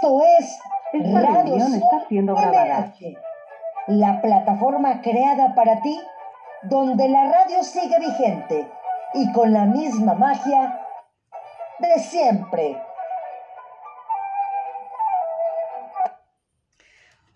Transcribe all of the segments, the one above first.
Esto es Esta Radio está siendo grabada. MH, la plataforma creada para ti, donde la radio sigue vigente y con la misma magia de siempre.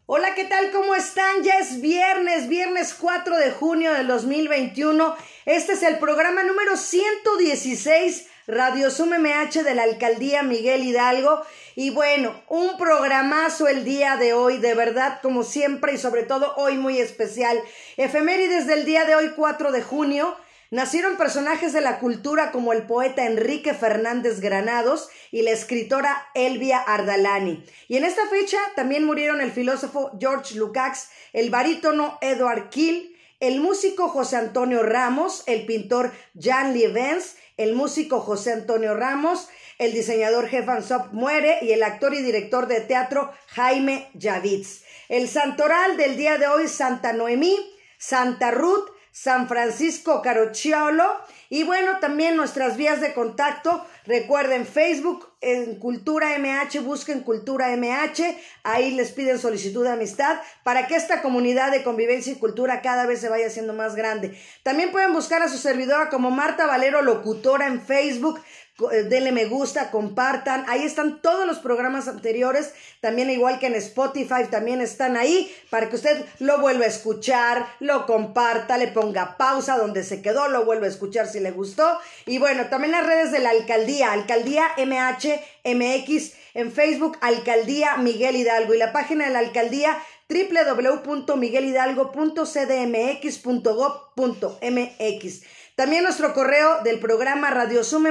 Hola, ¿qué tal? ¿Cómo están? Ya es viernes, viernes 4 de junio del 2021. Este es el programa número 116 Radio Sum MH de la Alcaldía Miguel Hidalgo. Y bueno, un programazo el día de hoy, de verdad, como siempre y sobre todo hoy muy especial. Efemérides del día de hoy 4 de junio. Nacieron personajes de la cultura como el poeta Enrique Fernández Granados y la escritora Elvia Ardalani. Y en esta fecha también murieron el filósofo George Lukács, el barítono Edward Kill, el músico José Antonio Ramos, el pintor Jan Lievens, el músico José Antonio Ramos, el diseñador Sop muere y el actor y director de teatro Jaime Javits. El santoral del día de hoy, Santa Noemí, Santa Ruth, San Francisco Carocciolo y bueno, también nuestras vías de contacto. Recuerden Facebook en Cultura MH, busquen Cultura MH, ahí les piden solicitud de amistad para que esta comunidad de convivencia y cultura cada vez se vaya haciendo más grande. También pueden buscar a su servidora como Marta Valero Locutora en Facebook denle me gusta, compartan, ahí están todos los programas anteriores, también igual que en Spotify, también están ahí para que usted lo vuelva a escuchar, lo comparta, le ponga pausa donde se quedó, lo vuelva a escuchar si le gustó. Y bueno, también las redes de la alcaldía, alcaldía MH MX en Facebook, alcaldía Miguel Hidalgo y la página de la alcaldía www.miguelhidalgo.cdmx.gov.mx. También nuestro correo del programa radiosummh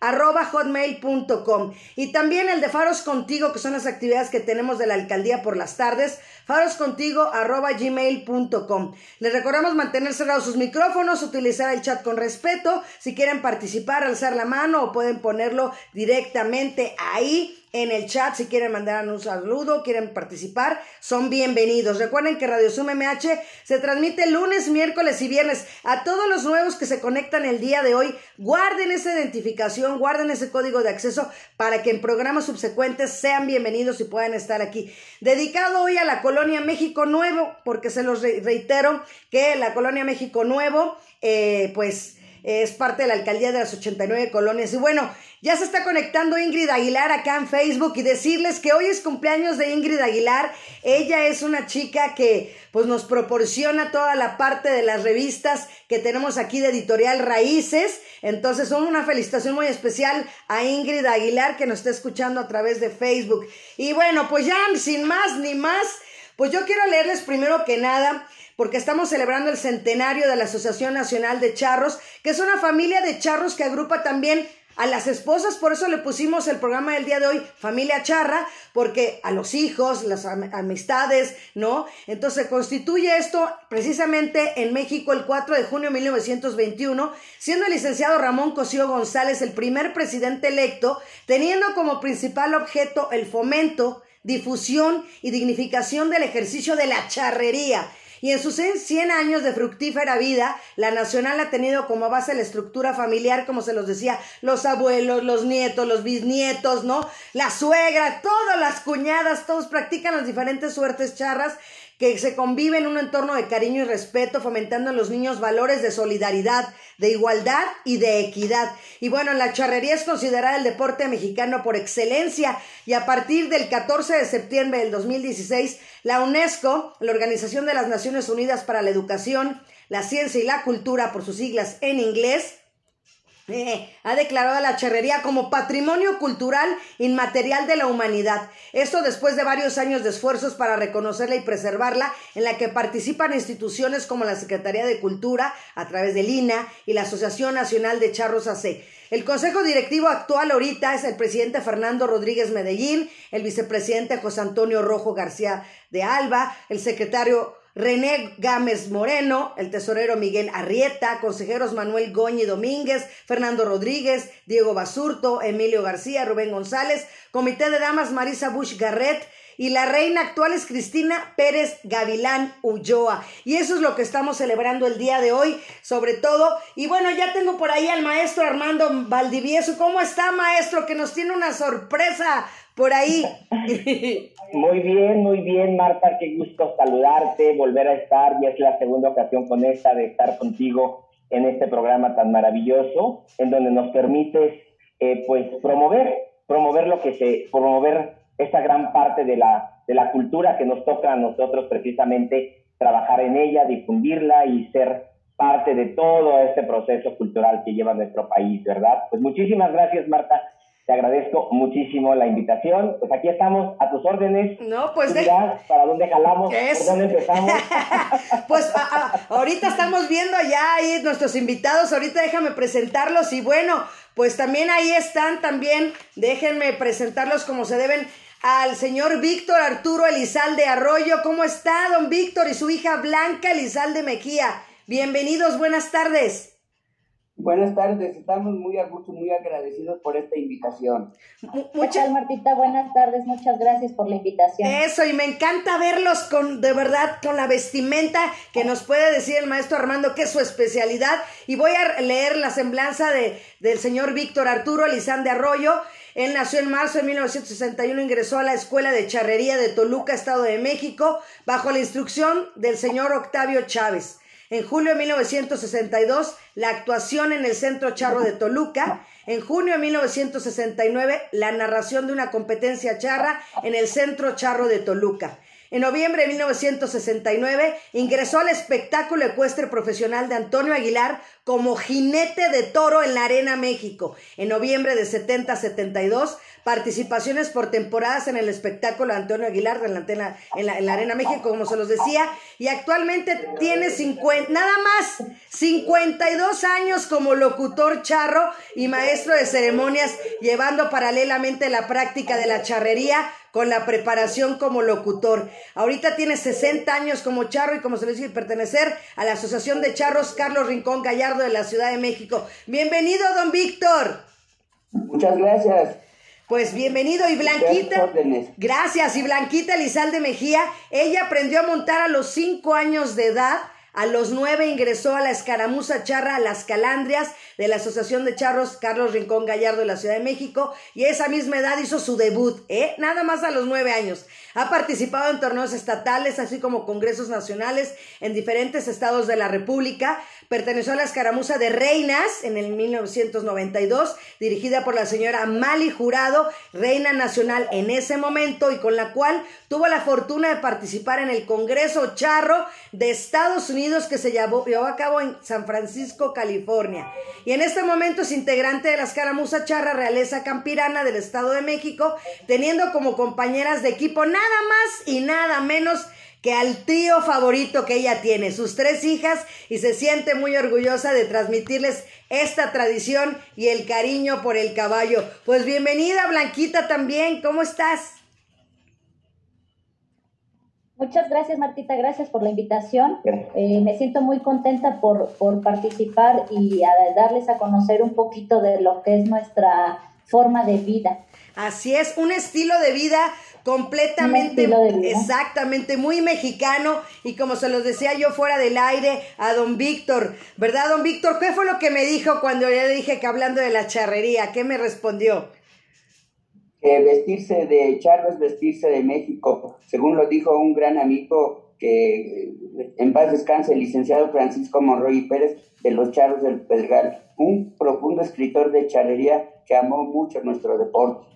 arroba hotmail.com y también el de Faros Contigo, que son las actividades que tenemos de la alcaldía por las tardes, faroscontigo arroba gmail.com. Les recordamos mantener cerrados sus micrófonos, utilizar el chat con respeto, si quieren participar, alzar la mano o pueden ponerlo directamente ahí en el chat si quieren mandar un saludo, quieren participar, son bienvenidos. Recuerden que Radio Sum MH se transmite lunes, miércoles y viernes. A todos los nuevos que se conectan el día de hoy, guarden esa identificación, guarden ese código de acceso para que en programas subsecuentes sean bienvenidos y puedan estar aquí. Dedicado hoy a la colonia México Nuevo, porque se los reitero que la colonia México Nuevo, eh, pues es parte de la alcaldía de las 89 colonias. Y bueno, ya se está conectando Ingrid Aguilar acá en Facebook y decirles que hoy es cumpleaños de Ingrid Aguilar. Ella es una chica que pues nos proporciona toda la parte de las revistas que tenemos aquí de Editorial Raíces. Entonces, una felicitación muy especial a Ingrid Aguilar que nos está escuchando a través de Facebook. Y bueno, pues ya sin más ni más, pues yo quiero leerles primero que nada porque estamos celebrando el centenario de la Asociación Nacional de Charros, que es una familia de charros que agrupa también a las esposas, por eso le pusimos el programa del día de hoy, Familia Charra, porque a los hijos, las amistades, ¿no? Entonces constituye esto precisamente en México el 4 de junio de 1921, siendo el licenciado Ramón Cosío González el primer presidente electo, teniendo como principal objeto el fomento, difusión y dignificación del ejercicio de la charrería y en sus 100 años de fructífera vida, la Nacional ha tenido como base la estructura familiar, como se los decía, los abuelos, los nietos, los bisnietos, ¿no? La suegra, todas las cuñadas, todos practican las diferentes suertes charras que se convive en un entorno de cariño y respeto, fomentando en los niños valores de solidaridad, de igualdad y de equidad. Y bueno, la charrería es considerada el deporte mexicano por excelencia y a partir del 14 de septiembre del 2016, la UNESCO, la Organización de las Naciones Unidas para la Educación, la Ciencia y la Cultura, por sus siglas en inglés, eh, ha declarado a la charrería como patrimonio cultural inmaterial de la humanidad. Esto después de varios años de esfuerzos para reconocerla y preservarla, en la que participan instituciones como la Secretaría de Cultura, a través del INA, y la Asociación Nacional de Charros AC. El consejo directivo actual ahorita es el presidente Fernando Rodríguez Medellín, el vicepresidente José Antonio Rojo García de Alba, el secretario René Gámez Moreno, el tesorero Miguel Arrieta, consejeros Manuel Goñi Domínguez, Fernando Rodríguez, Diego Basurto, Emilio García, Rubén González, comité de damas Marisa Bush Garrett, y la reina actual es Cristina Pérez Gavilán Ulloa. Y eso es lo que estamos celebrando el día de hoy, sobre todo. Y bueno, ya tengo por ahí al maestro Armando Valdivieso. ¿Cómo está, maestro? Que nos tiene una sorpresa por ahí? Muy bien, muy bien, Marta, qué gusto saludarte, volver a estar, ya es la segunda ocasión con esta de estar contigo en este programa tan maravilloso, en donde nos permites, eh, pues, promover, promover lo que se, promover esa gran parte de la, de la cultura que nos toca a nosotros precisamente trabajar en ella, difundirla y ser parte de todo este proceso cultural que lleva nuestro país, ¿verdad? Pues muchísimas gracias, Marta. Te agradezco muchísimo la invitación. Pues aquí estamos a tus órdenes. No, pues de... para dónde jalamos, por dónde empezamos. pues ahorita estamos viendo ya ahí nuestros invitados. Ahorita déjame presentarlos y bueno, pues también ahí están también. Déjenme presentarlos como se deben al señor Víctor Arturo Elizalde Arroyo. ¿Cómo está, don Víctor? Y su hija Blanca Elizalde Mejía. Bienvenidos, buenas tardes. Buenas tardes, estamos muy a gusto, muy agradecidos por esta invitación. Muchas Martita, buenas tardes, muchas gracias por la invitación. Eso, y me encanta verlos con, de verdad, con la vestimenta que nos puede decir el maestro Armando que es su especialidad. Y voy a leer la semblanza de, del señor Víctor Arturo Elizande Arroyo. Él nació en marzo de 1961, ingresó a la Escuela de Charrería de Toluca, Estado de México, bajo la instrucción del señor Octavio Chávez. En julio de 1962, la actuación en el Centro Charro de Toluca. En junio de 1969, la narración de una competencia charra en el Centro Charro de Toluca. En noviembre de 1969 ingresó al espectáculo ecuestre profesional de Antonio Aguilar como jinete de toro en la Arena México. En noviembre de 70-72 participaciones por temporadas en el espectáculo Antonio Aguilar en la, en la, Arena México, como se los decía, y actualmente tiene 50, nada más 52 años como locutor charro y maestro de ceremonias, llevando paralelamente la práctica de la charrería con la preparación como locutor. Ahorita tiene 60 años como charro y como se les dice, pertenecer a la Asociación de Charros Carlos Rincón Gallardo de la Ciudad de México. Bienvenido, don Víctor. Muchas gracias. Pues bienvenido y Blanquita. Gracias. Y Blanquita Elizalde Mejía, ella aprendió a montar a los cinco años de edad. A los nueve ingresó a la escaramuza charra Las Calandrias de la Asociación de Charros Carlos Rincón Gallardo de la Ciudad de México y a esa misma edad hizo su debut, ¿eh? Nada más a los nueve años. Ha participado en torneos estatales, así como congresos nacionales en diferentes estados de la República. Perteneció a la escaramuza de Reinas en el 1992, dirigida por la señora Mali Jurado, reina nacional en ese momento y con la cual tuvo la fortuna de participar en el Congreso Charro de Estados Unidos que se llevó, a cabo en San Francisco, California. Y en este momento es integrante de la escaramuza charra realeza campirana del Estado de México, teniendo como compañeras de equipo nada más y nada menos que al tío favorito que ella tiene, sus tres hijas, y se siente muy orgullosa de transmitirles esta tradición y el cariño por el caballo. Pues bienvenida Blanquita también, ¿cómo estás? Muchas gracias Martita, gracias por la invitación. Eh, me siento muy contenta por, por participar y a darles a conocer un poquito de lo que es nuestra forma de vida. Así es, un estilo de vida completamente, exactamente, muy mexicano y como se los decía yo fuera del aire a don Víctor, ¿verdad, don Víctor? ¿Qué fue lo que me dijo cuando yo le dije que hablando de la charrería? ¿Qué me respondió? vestirse de charro es vestirse de México, según lo dijo un gran amigo que en paz descanse, el licenciado Francisco Monroy Pérez de los Charros del Pedregal, un profundo escritor de charrería que amó mucho nuestro deporte.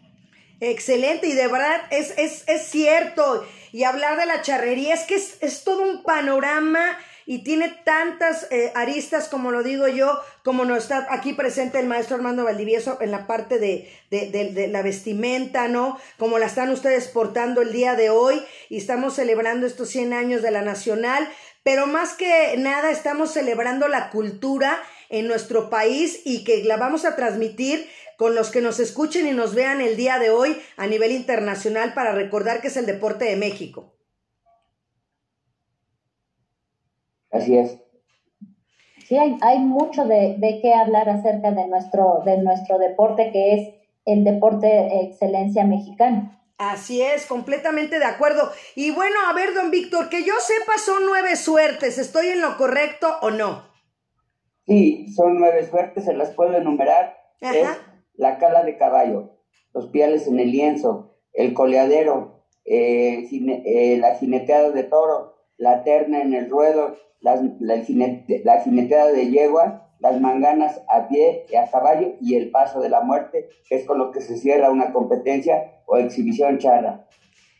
Excelente, y de verdad es, es, es cierto. Y hablar de la charrería es que es, es todo un panorama y tiene tantas eh, aristas, como lo digo yo, como nos está aquí presente el maestro Armando Valdivieso en la parte de, de, de, la vestimenta, ¿no? Como la están ustedes portando el día de hoy y estamos celebrando estos 100 años de la Nacional, pero más que nada estamos celebrando la cultura en nuestro país y que la vamos a transmitir con los que nos escuchen y nos vean el día de hoy a nivel internacional para recordar que es el deporte de México. Así es. Sí, hay, mucho de, de, qué hablar acerca de nuestro, de nuestro deporte, que es el deporte excelencia mexicano. Así es, completamente de acuerdo. Y bueno, a ver, don Víctor, que yo sepa son nueve suertes, ¿estoy en lo correcto o no? Sí, son nueve suertes, se las puedo enumerar. Ajá la cala de caballo, los piales en el lienzo, el coleadero, eh, eh, la jineteada de toro, la terna en el ruedo, la, jineteada de yegua, las manganas a pie y a caballo y el paso de la muerte, que es con lo que se cierra una competencia o exhibición charra.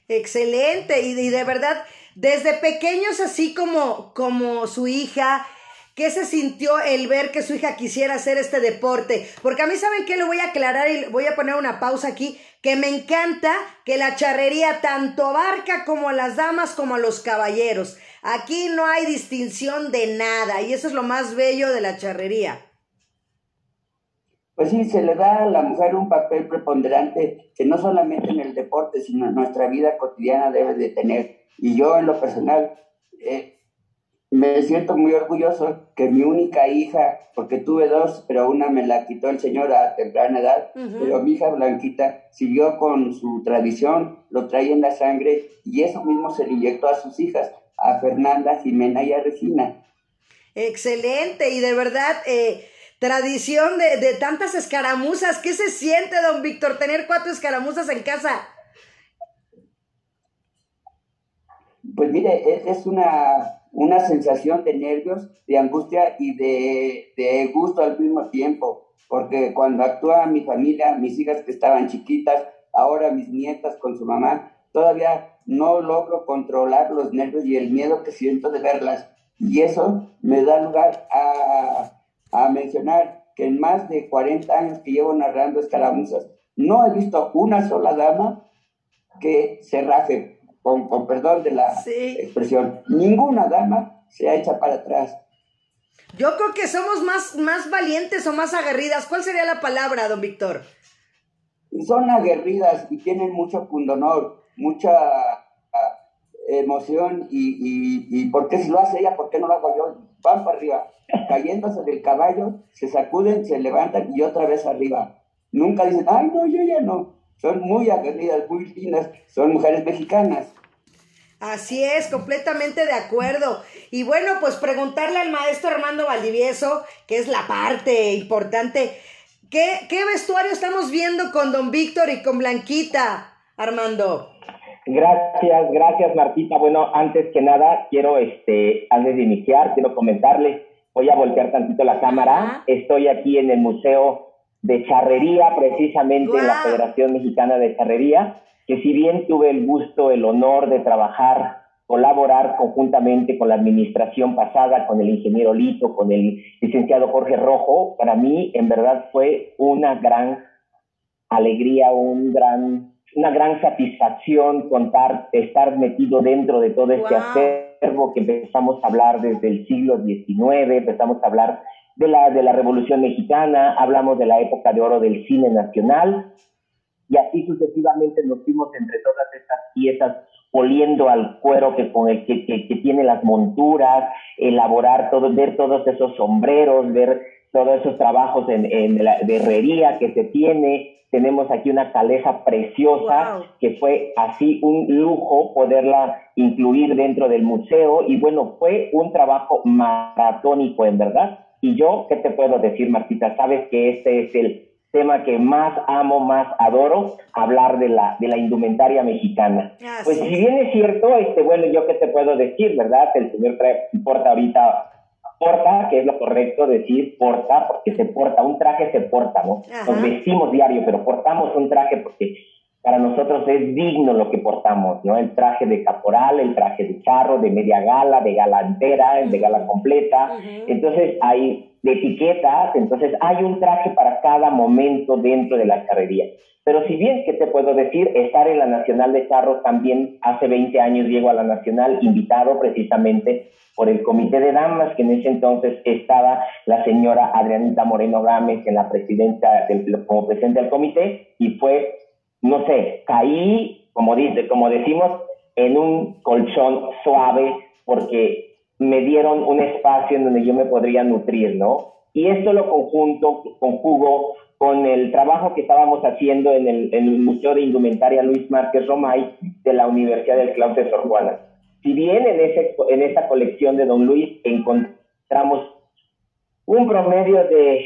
Excelente, y, de verdad, desde pequeños así como, como su hija, ¿Qué se sintió el ver que su hija quisiera hacer este deporte? Porque a mí, ¿saben qué? Le voy a aclarar y voy a poner una pausa aquí, que me encanta que la charrería tanto abarca como a las damas como a los caballeros. Aquí no hay distinción de nada y eso es lo más bello de la charrería. Pues sí, se le da a la mujer un papel preponderante que no solamente en el deporte, sino en nuestra vida cotidiana debe de tener. Y yo en lo personal, eh, me siento muy orgulloso que mi única hija, porque tuve dos, pero una me la quitó el Señor a temprana edad, pero mi hija Blanquita siguió con su tradición, lo traía en la sangre y eso mismo se le inyectó a sus hijas, a Fernanda, Jimena y a Regina. Excelente, y de verdad, eh, tradición de, de tantas escaramuzas, ¿qué se siente, don Víctor, tener cuatro escaramuzas en casa? Pues mire, es una una sensación de nervios, de angustia y de, gusto al mismo tiempo, porque cuando actúa mi familia, mis hijas que estaban chiquitas, ahora mis nietas con su mamá, todavía no logro controlar los nervios y el miedo que siento de verlas. Y eso me da lugar a, a mencionar que en más de 40 años que llevo narrando escaramuzas, no he visto una sola dama que se raje con, perdón de la expresión, ninguna dama se ha hecho para atrás. Yo creo que somos más, más valientes o más aguerridas. ¿Cuál sería la palabra, don Víctor? Son aguerridas y tienen mucho pundonor, mucha emoción y, y, ¿por qué si lo hace ella, por qué no lo hago yo? Van para arriba, cayéndose del caballo, se sacuden, se levantan y otra vez arriba. Nunca dicen, ay, no, yo ya no son muy aguerridas, muy finas, son mujeres mexicanas. Así es, completamente de acuerdo. Y bueno, pues preguntarle al maestro Armando Valdivieso, que es la parte importante, ¿qué, qué vestuario estamos viendo con don Víctor y con Blanquita, Armando? Gracias, gracias Martita. Bueno, antes que nada, quiero, este, antes de iniciar, quiero comentarle, voy a voltear tantito la cámara. Estoy aquí en el Museo de charrería precisamente en la Federación Mexicana de Charrería, que si bien tuve el gusto, el honor de trabajar, colaborar conjuntamente con la administración pasada, con el ingeniero Lito, con el licenciado Jorge Rojo, para mí en verdad fue una gran alegría, un gran, una gran satisfacción contar, estar metido dentro de todo este acervo que empezamos a hablar desde el siglo XIX, empezamos a hablar de la, de la Revolución Mexicana, hablamos de la época de oro del cine nacional, y así sucesivamente nos fuimos entre todas estas piezas oliendo al cuero que con el que, que, tiene las monturas, elaborar todo, ver todos esos sombreros, ver todos esos trabajos en, en la de herrería que se tiene. Tenemos aquí una caleza preciosa que fue así un lujo poderla incluir dentro del museo y bueno, fue un trabajo maratónico en verdad y yo, ¿qué te puedo decir, Martita? Sabes que este es el tema que más amo, más adoro, hablar de la, de la indumentaria mexicana. pues si bien es cierto, este, bueno, yo qué te puedo decir, ¿verdad? El señor trae, porta ahorita, porta, que es lo correcto decir, porta, porque se porta, un traje se porta, ¿no? Nos vestimos diario, pero portamos un traje porque para nosotros es digno lo que portamos, ¿no? El traje de caporal, el traje de charro, de media gala, de gala entera, de gala completa. Entonces hay de etiquetas, entonces hay un traje para cada momento dentro de la carrería. Pero si bien, ¿qué te puedo decir? Estar en la Nacional de Charros también hace 20 años llego a la Nacional, invitado precisamente por el Comité de Damas, que en ese entonces estaba la señora Adrianita Moreno Gámez en la presidencia del, como presidente del comité, y fue no sé, caí, como, dice, como decimos, en un colchón suave porque me dieron un espacio en donde yo me podría nutrir, ¿no? Y esto lo conjunto, conjugo con el trabajo que estábamos haciendo en el, Museo de Indumentaria Luis Márquez Romay de la Universidad del Claustro de Sor Juana. Si bien en, ese, en esa colección de Don Luis encontramos un promedio de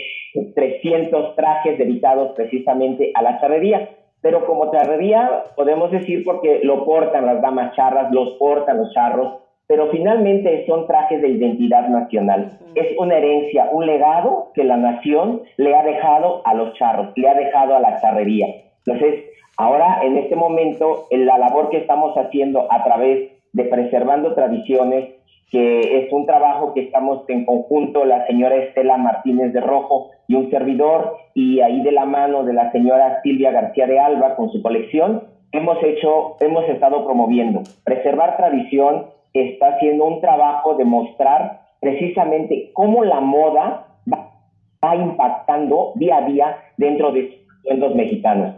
300 trajes dedicados precisamente a la charrería, pero como charrería podemos decir porque lo portan las damas charras, los portan los charros, pero finalmente son trajes de identidad nacional. Es una herencia, un legado que la nación le ha dejado a los charros, le ha dejado a la charrería. Entonces, ahora en este momento, en la labor que estamos haciendo a través de preservando tradiciones, que es un trabajo que estamos en conjunto la señora Estela Martínez de Rojo y un servidor, y ahí de la mano de la señora Silvia García de Alba con su colección, hemos hecho, hemos estado promoviendo. Preservar tradición está haciendo un trabajo de mostrar precisamente cómo la moda va, impactando día a día dentro de los mexicanos.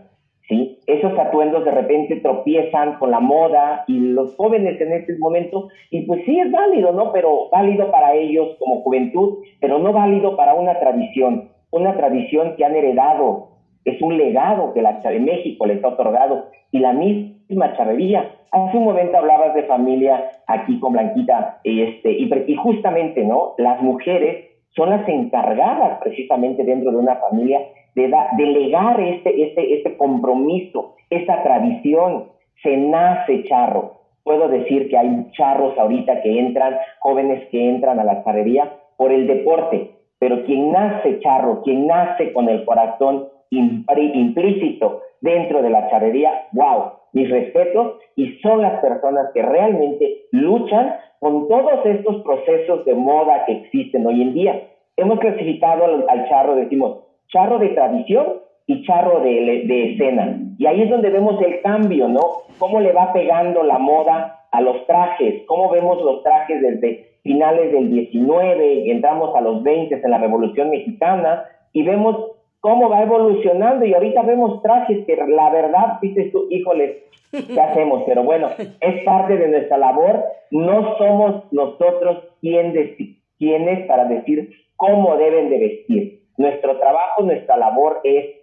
¿Sí? Esos atuendos de repente tropiezan con la moda y los jóvenes en este momento, y pues sí es válido, ¿no? Pero válido para ellos como juventud, pero no válido para una tradición, una tradición que han heredado, es un legado que la de México les ha otorgado, y la misma charrería. Hace un momento hablabas de familia aquí con Blanquita, este, y, y justamente, ¿no? Las mujeres son las encargadas precisamente dentro de una familia de delegar este, este, este compromiso, esta tradición. Se nace charro. Puedo decir que hay charros ahorita que entran, jóvenes que entran a la charrería por el deporte, pero quien nace charro, quien nace con el corazón implícito dentro de la charrería, wow, mis respetos, y son las personas que realmente luchan con todos estos procesos de moda que existen hoy en día. Hemos clasificado al charro, decimos, charro de tradición y charro de, de, escena. Y ahí es donde vemos el cambio, ¿no? Cómo le va pegando la moda a los trajes, cómo vemos los trajes desde finales del 19, entramos a los 20 en la Revolución Mexicana y vemos cómo va evolucionando y ahorita vemos trajes que la verdad, dices tú, híjole, ¿qué hacemos? Pero bueno, es parte de nuestra labor, no somos nosotros quienes para decir cómo deben de vestir nuestro trabajo, nuestra labor es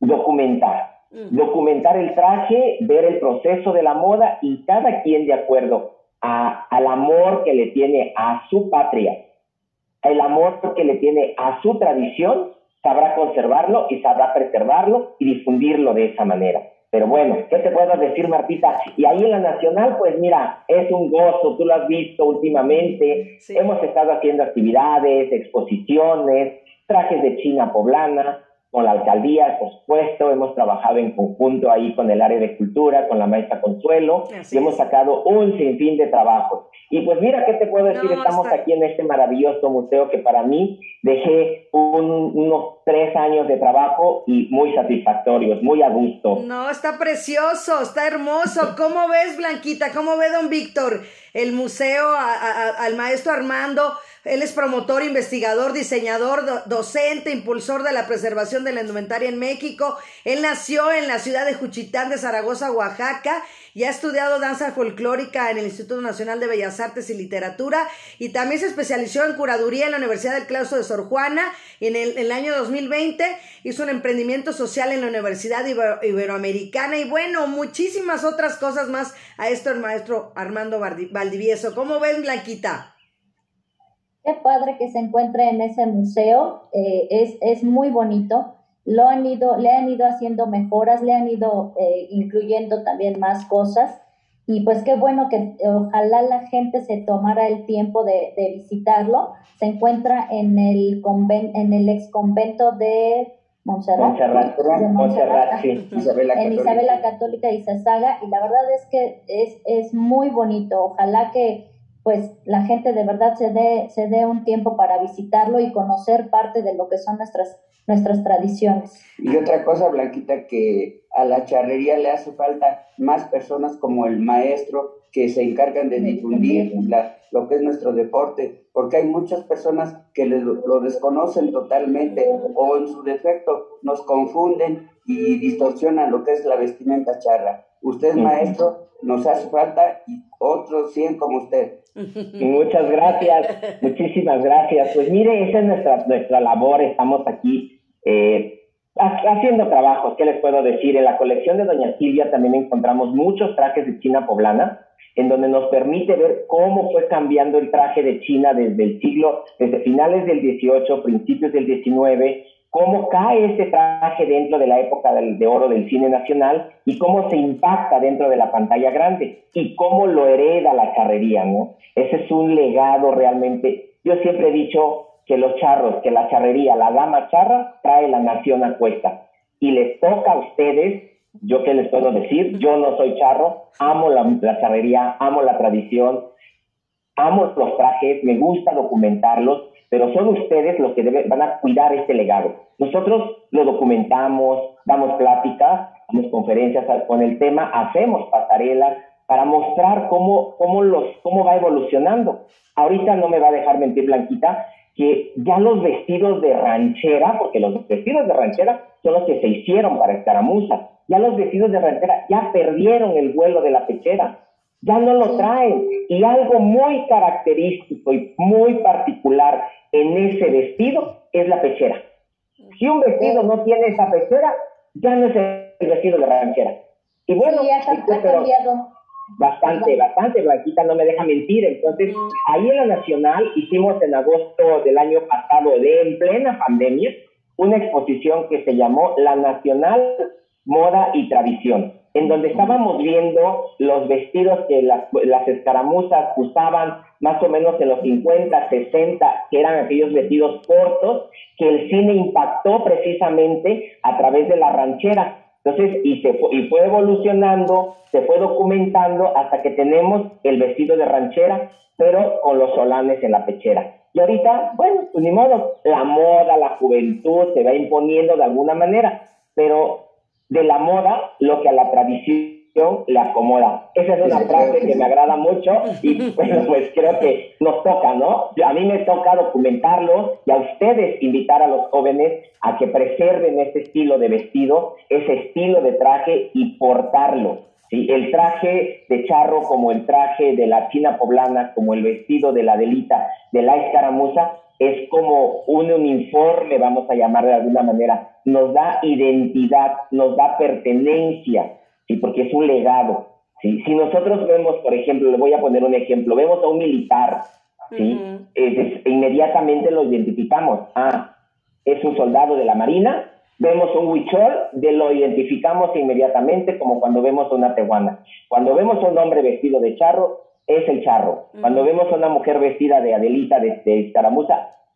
documentar. Documentar el traje, ver el proceso de la moda y cada quien de acuerdo a, al amor que le tiene a su patria, el amor que le tiene a su tradición, sabrá conservarlo y sabrá preservarlo y difundirlo de esa manera. Pero bueno, ¿qué te puedo decir, Martita? Y ahí en la Nacional, pues mira, es un gozo, tú lo has visto últimamente, hemos estado haciendo actividades, exposiciones, trajes de China poblana, con la alcaldía, por supuesto, hemos trabajado en conjunto ahí con el área de cultura, con la maestra Consuelo, y hemos sacado un sinfín de trabajos. Y pues mira, ¿qué te puedo decir? Estamos aquí en este maravilloso museo que para mí dejé unos tres años de trabajo y muy satisfactorios, muy a gusto. No, está precioso, está hermoso. ¿Cómo ves, Blanquita? ¿Cómo ve, don Víctor? El museo, al maestro Armando él es promotor, investigador, diseñador, docente, impulsor de la preservación de la indumentaria en México. Él nació en la ciudad de Juchitán de Zaragoza, Oaxaca, y ha estudiado danza folclórica en el Instituto Nacional de Bellas Artes y Literatura y también se especializó en curaduría en la Universidad del Claustro de Sor Juana y en el, año 2020 hizo un emprendimiento social en la Universidad Iberoamericana y bueno, muchísimas otras cosas más a esto el maestro Armando Valdivieso. ¿Cómo ven, Blanquita? Qué padre que se encuentre en ese museo, eh, es, es, muy bonito. Lo han ido, le han ido haciendo mejoras, le han ido eh, incluyendo también más cosas. Y pues qué bueno que ojalá la gente se tomara el tiempo de, de visitarlo. Se encuentra en el, conven, en el ex convento de Montserrat. Montserrat, de Montserrat, sí. Isabela en Isabela Católica y Sasaga. Y la verdad es que es, es muy bonito. Ojalá que pues la gente de verdad se dé, se dé un tiempo para visitarlo y conocer parte de lo que son nuestras, nuestras tradiciones. Y otra cosa, Blanquita, que a la charrería le hace falta más personas como el maestro que se encargan de difundir lo que es nuestro deporte, porque hay muchas personas que lo desconocen totalmente o en su defecto nos confunden y distorsionan lo que es la vestimenta charra. Usted, maestro, nos hace falta y otros 100 como usted. Muchas gracias, muchísimas gracias. Pues mire, esa es nuestra, nuestra labor, estamos aquí eh, haciendo trabajos, ¿qué les puedo decir? En la colección de Doña Silvia también encontramos muchos trajes de China poblana, en donde nos permite ver cómo fue cambiando el traje de China desde el siglo, desde finales del 18, principios del 19, cómo cae este traje dentro de la época de oro del cine nacional y cómo se impacta dentro de la pantalla grande y cómo lo hereda la charrería, ¿no? Ese es un legado realmente. Yo siempre he dicho que los charros, que la charrería, la dama charra, trae la nación a cuesta. Y les toca a ustedes, yo qué les puedo decir, yo no soy charro, amo la, la charrería, amo la tradición, amo los trajes, me gusta documentarlos, pero son ustedes los que van a cuidar este legado. Nosotros lo documentamos, damos pláticas, damos conferencias con el tema, hacemos pasarelas para mostrar cómo, cómo, los, cómo va evolucionando. Ahorita no me va a dejar mentir Blanquita, que ya los vestidos de ranchera, porque los vestidos de ranchera son los que se hicieron para escaramuza, ya los vestidos de ranchera ya perdieron el vuelo de la pechera ya no lo traen. Y algo muy característico y muy particular en ese vestido es la pechera. Si un vestido no tiene esa pechera, ya no es el vestido de ranchera. Y bueno, bastante, bastante, Blanquita no me deja mentir. Entonces, ahí en la Nacional hicimos en agosto del año pasado, de en plena pandemia, una exposición que se llamó La Nacional Moda y Tradición en donde estábamos viendo los vestidos que las, escaramuzas usaban más o menos en los 50, 60, que eran aquellos vestidos cortos, que el cine impactó precisamente a través de la ranchera. Entonces, y, se fue, y fue evolucionando, se fue documentando hasta que tenemos el vestido de ranchera, pero con los solanes en la pechera. Y ahorita, bueno, pues ni modo, la moda, la juventud se va imponiendo de alguna manera, pero de la moda lo que a la tradición le acomoda. Esa es una frase que me agrada mucho y bueno, pues creo que nos toca, ¿no? A mí me toca documentarlo y a ustedes invitar a los jóvenes a que preserven este estilo de vestido, ese estilo de traje y portarlo. ¿sí? El traje de charro como el traje de la china poblana, como el vestido de la delita, de la escaramuza, es como un uniforme, vamos a llamar de alguna manera, nos da identidad, nos da pertenencia, ¿sí? porque es un legado. ¿sí? Si nosotros vemos, por ejemplo, le voy a poner un ejemplo, vemos a un militar, ¿sí? inmediatamente lo identificamos. Ah, es un soldado de la Marina, vemos un huichol, de lo identificamos inmediatamente como cuando vemos a una tehuana. Cuando vemos a un hombre vestido de charro, es el charro. Cuando vemos a una mujer vestida de Adelita, de, de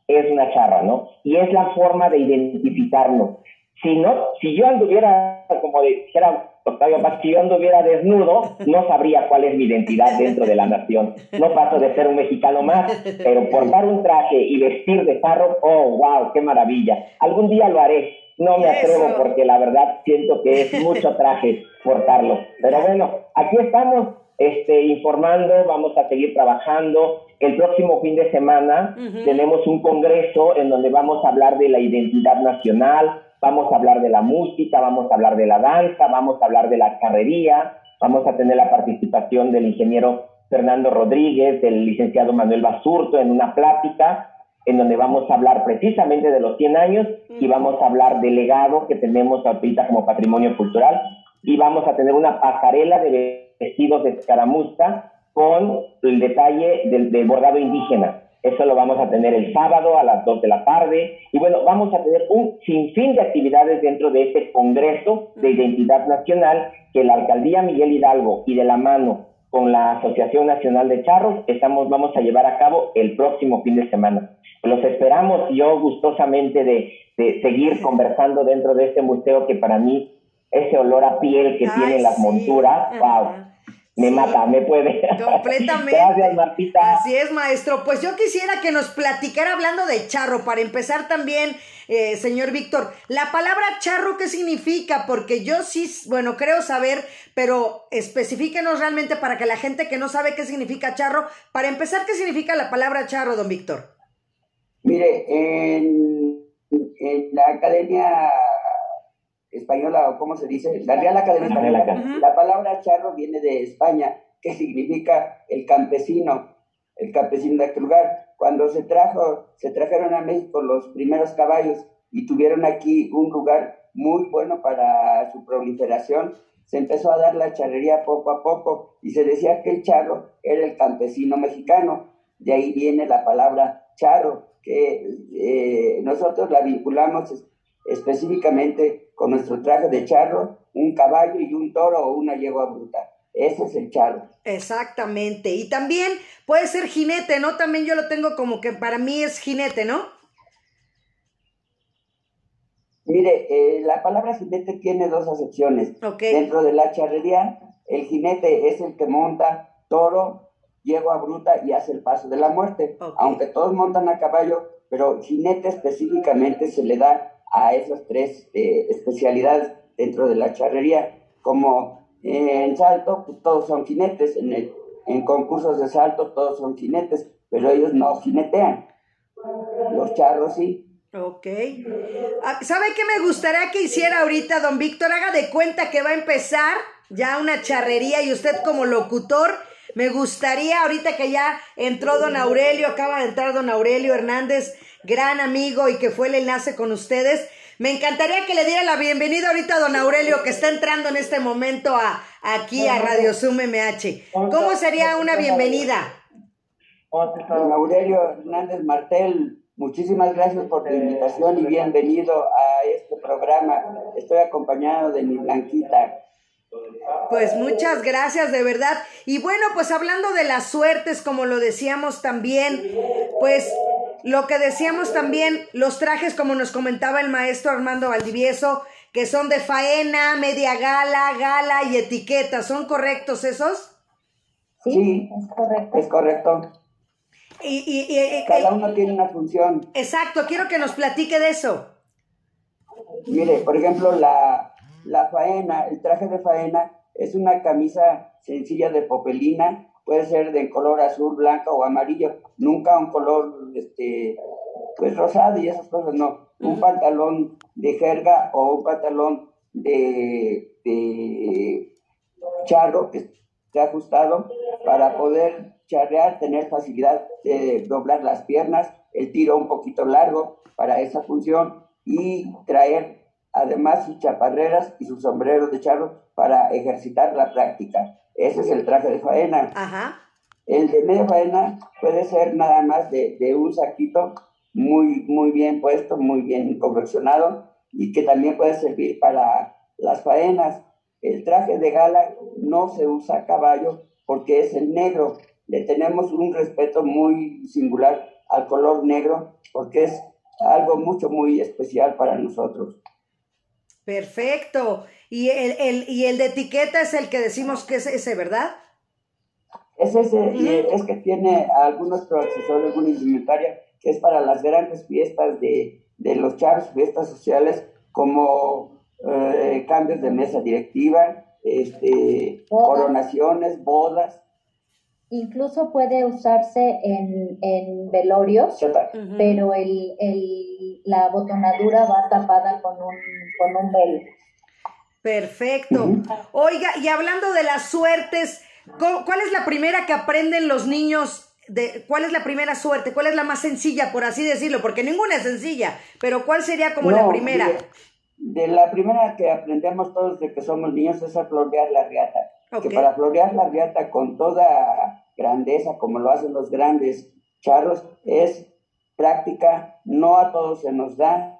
es una charra, ¿no? Y es la forma de identificarnos. Si no, si yo anduviera, como dijera Octavio Paz, si yo anduviera desnudo, no sabría cuál es mi identidad dentro de la nación. No paso de ser un mexicano más, pero portar un traje y vestir de charro, oh, wow, qué maravilla. Algún día lo haré. No me atrevo porque la verdad siento que es mucho traje portarlo. Pero bueno, aquí estamos este, informando, vamos a seguir trabajando. El próximo fin de semana tenemos un congreso en donde vamos a hablar de la identidad nacional, vamos a hablar de la música, vamos a hablar de la danza, vamos a hablar de la carrería, vamos a tener la participación del ingeniero Fernando Rodríguez, del licenciado Manuel Basurto en una plática en donde vamos a hablar precisamente de los 100 años y vamos a hablar del legado que tenemos ahorita como patrimonio cultural y vamos a tener una pasarela de vestidos de escaramuza con el detalle del, bordado indígena. Eso lo vamos a tener el sábado a las 2 de la tarde. Y bueno, vamos a tener un sinfín de actividades dentro de este Congreso de Identidad Nacional que la Alcaldía Miguel Hidalgo y de la mano con la Asociación Nacional de Charros estamos, vamos a llevar a cabo el próximo fin de semana. Los esperamos yo gustosamente de, de seguir conversando dentro de este museo que para mí ese olor a piel que tienen las monturas, wow me mata, me puede. Completamente. Gracias, Martita. Así es, maestro. Pues yo quisiera que nos platicara hablando de charro, para empezar también, eh, señor Víctor, la palabra charro, ¿qué significa? Porque yo sí, bueno, creo saber, pero especifíquenos realmente para que la gente que no sabe qué significa charro, para empezar, ¿qué significa la palabra charro, don Víctor? Mire, en, en la academia española, o cómo se dice, la Real Academia Española. La palabra charro viene de España, que significa el campesino, el campesino de aquel lugar. Cuando se trajo, se trajeron a México los primeros caballos y tuvieron aquí un lugar muy bueno para su proliferación, se empezó a dar la charrería poco a poco y se decía que el charro era el campesino mexicano. De ahí viene la palabra charro, que eh, nosotros la vinculamos específicamente con nuestro traje de charro, un caballo y un toro o una yegua bruta. Ese es el charro. Exactamente. Y también puede ser jinete, ¿no? También yo lo tengo como que para mí es jinete, ¿no? Mire, eh, la palabra jinete tiene dos acepciones. Dentro de la charrería, el jinete es el que monta toro, yegua bruta y hace el paso de la muerte. Aunque todos montan a caballo, pero jinete específicamente se le da a esas tres eh, especialidades dentro de la charrería. Como en salto, pues, todos son jinetes, en, en concursos de salto todos son jinetes, pero ellos no jinetean. Los charros sí. Ok. Ah, ¿Sabe qué me gustaría que hiciera ahorita, don Víctor? Haga de cuenta que va a empezar ya una charrería y usted como locutor, me gustaría ahorita que ya entró don Aurelio, acaba de entrar don Aurelio Hernández, gran amigo y que fue el enlace con ustedes. Me encantaría que le diera la bienvenida ahorita a don Aurelio que está entrando en este momento a, aquí a Radio Zoom MH. ¿Cómo sería una bienvenida? Don Aurelio Hernández Martel, Muchísimas gracias por la invitación y bienvenido a este programa. Estoy acompañado de mi Blanquita. Pues muchas gracias, de verdad. Y bueno, pues hablando de las suertes, como lo decíamos también, pues lo que decíamos también, los trajes, como nos comentaba el maestro Armando Valdivieso, que son de faena, media gala, gala y etiqueta, ¿son correctos esos? Sí, es correcto. Es correcto. Y, Cada uno tiene una función. Exacto, quiero que nos platique de eso. Mire, por ejemplo, la, la faena, el traje de faena es una camisa sencilla de popelina, puede ser de color azul, blanca o amarillo, nunca un color este pues rosado y esas cosas no. Un pantalón de jerga o un pantalón de, de charro que esté ajustado para poder charrear, tener facilidad de doblar las piernas, el tiro un poquito largo para esa función y traer además sus chaparreras y sus sombreros de charro para ejercitar la práctica. Ese es el traje de faena. El de media faena puede ser nada más de, de, un saquito muy, muy bien puesto, muy bien confeccionado y que también puede servir para las faenas. El traje de gala no se usa a caballo porque es el negro le tenemos un respeto muy singular al color negro porque es algo mucho, muy especial para nosotros. Perfecto. Y el, y el de etiqueta es el que decimos que es ese, ¿verdad? Es ese, y es que tiene algunos accesorios, alguna indumentaria, que es para las grandes fiestas de, los charros, fiestas sociales, como eh, cambios de mesa directiva, este, coronaciones, bodas, incluso puede usarse en, en velorios, pero el, el, la botonadura va tapada con un, con un velo. Perfecto. Oiga, y hablando de las suertes, ¿cuál es la primera que aprenden los niños? De, ¿Cuál es la primera suerte? ¿Cuál es la más sencilla, por así decirlo? Porque ninguna es sencilla, pero ¿cuál sería como la primera? De, la primera que aprendemos todos de que somos niños es a florear la riata. Que para florear la riata con toda grandeza como lo hacen los grandes charros es práctica, no a todos se nos da.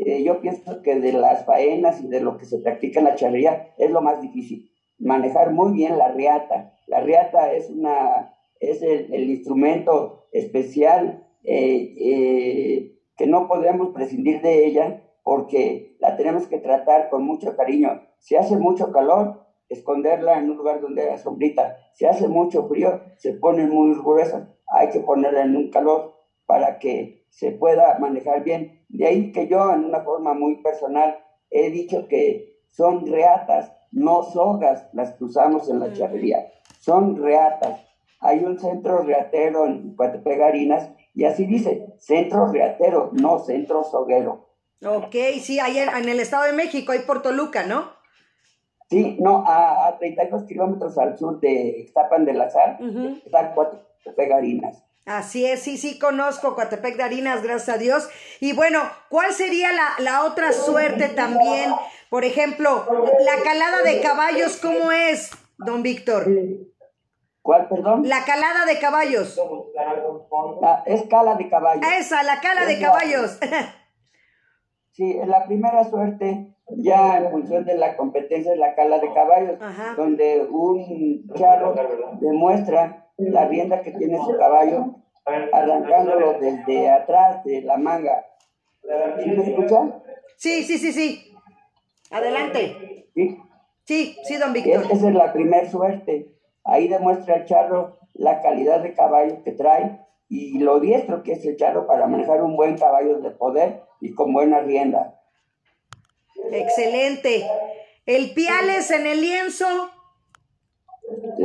Eh, yo pienso que de las faenas y de lo que se practica en la charrería es lo más difícil, manejar muy bien la riata. La riata es, una, es el, instrumento especial eh, eh, que no podemos prescindir de ella porque la tenemos que tratar con mucho cariño. Si hace mucho calor, esconderla en un lugar donde haya sombrita. Si hace mucho frío, se pone muy gruesa, hay que ponerla en un calor para que se pueda manejar bien. De ahí que yo, en una forma muy personal, he dicho que son reatas, no sogas las que usamos en la charrería, son reatas. Hay un centro reatero en Cuatepegarinas y así dice, centro reatero, no centro soguero. Ok, sí, ahí en el Estado de México hay Portoluca, ¿no? Sí, no, a, a 32 kilómetros al sur de Ixtapan de la Sal, está Coatepec Harinas. Así es, sí, sí, conozco Coatepec de Harinas, gracias a Dios. Y bueno, ¿cuál sería la, la otra suerte también? Por ejemplo, la calada de caballos, ¿cómo es, don Víctor? ¿Cuál, perdón? La calada de caballos. La, es cala de caballos. Esa, la cala de caballos. Sí, la primera suerte ya en función de la competencia de la cala de caballos, donde un charro demuestra la rienda que tiene su caballo, arrancándolo desde atrás de la manga. ¿Sí me escucha? Sí, sí, sí, sí. Adelante. Sí, sí, sí don Víctor. Esa es la primera suerte. Ahí demuestra el charro la calidad de caballo que trae y lo diestro que es el charro para manejar un buen caballo de poder y con buena rienda. Excelente. ¿El piales en el lienzo?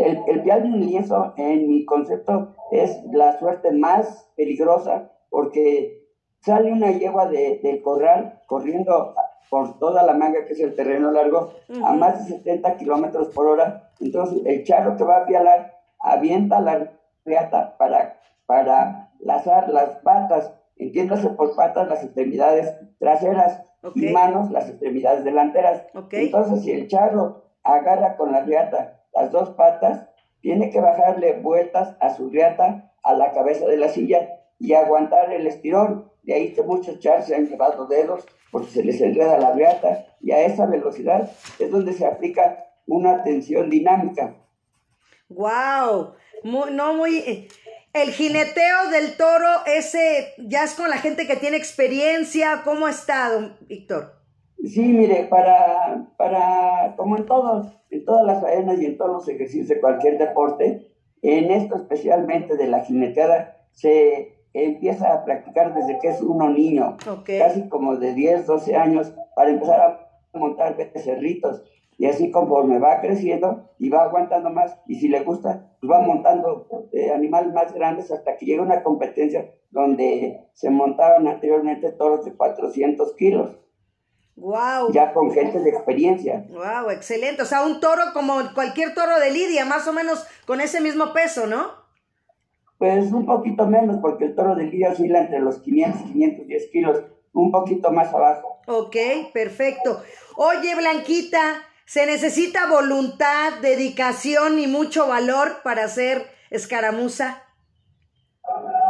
El, el pial en el lienzo, en mi concepto, es la suerte más peligrosa porque sale una yegua de, del corral corriendo por toda la manga, que es el terreno largo, a más de 70 kilómetros por hora. Entonces, el charro que va a pialar avienta la riata para, para lazar las patas, entiéndase por patas las extremidades traseras y manos las extremidades delanteras. Entonces, si el charro agarra con la riata las dos patas, tiene que bajarle vueltas a su riata a la cabeza de la silla y aguantar el estirón. De ahí que muchos charros se han llevado dedos porque se les enreda la riata y a esa velocidad es donde se aplica una tensión dinámica. ¡Wow! no muy... Eh, el jineteo del toro, ese ya es con la gente que tiene experiencia. ¿Cómo está, don Víctor? Sí, mire, para, para, como en todos, en todas las faenas y en todos los ejercicios de cualquier deporte, en esto especialmente de la jineteada, se empieza a practicar desde que es uno niño, casi como de 10, 12 años, para empezar a montar becerritos. Y así conforme va creciendo y va aguantando más, y si le gusta, pues va montando eh, animales más grandes hasta que llega una competencia donde se montaban anteriormente toros de 400 kilos. Wow. Ya con gente de experiencia. Wow, excelente. O sea, un toro como cualquier toro de Lidia, más o menos con ese mismo peso, ¿no? Pues un poquito menos, porque el toro de Lidia oscila entre los 500 y 510 kilos, un poquito más abajo. Ok, perfecto. Oye, Blanquita, se necesita voluntad, dedicación y mucho valor para hacer escaramuza.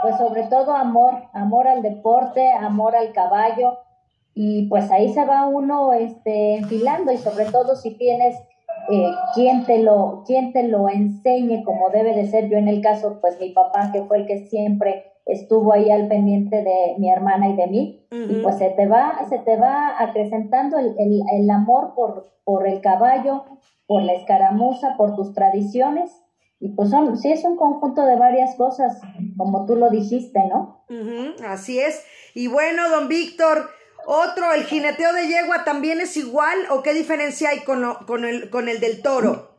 Pues sobre todo amor, amor al deporte, amor al caballo y pues ahí se va uno este, enfilando y sobre todo si tienes eh, quien, te lo, quien te lo enseñe como debe de ser. Yo en el caso, pues mi papá que fue el que siempre estuvo ahí al pendiente de mi hermana y de mí, y pues se te va, se te va acrecentando el, el, amor por, por el caballo, por la escaramuza, por tus tradiciones, y pues son, sí es un conjunto de varias cosas, como tú lo dijiste, ¿no? así es. Y bueno, don Víctor, otro, ¿el jineteo de yegua también es igual o qué diferencia hay con, con, el, con el del toro?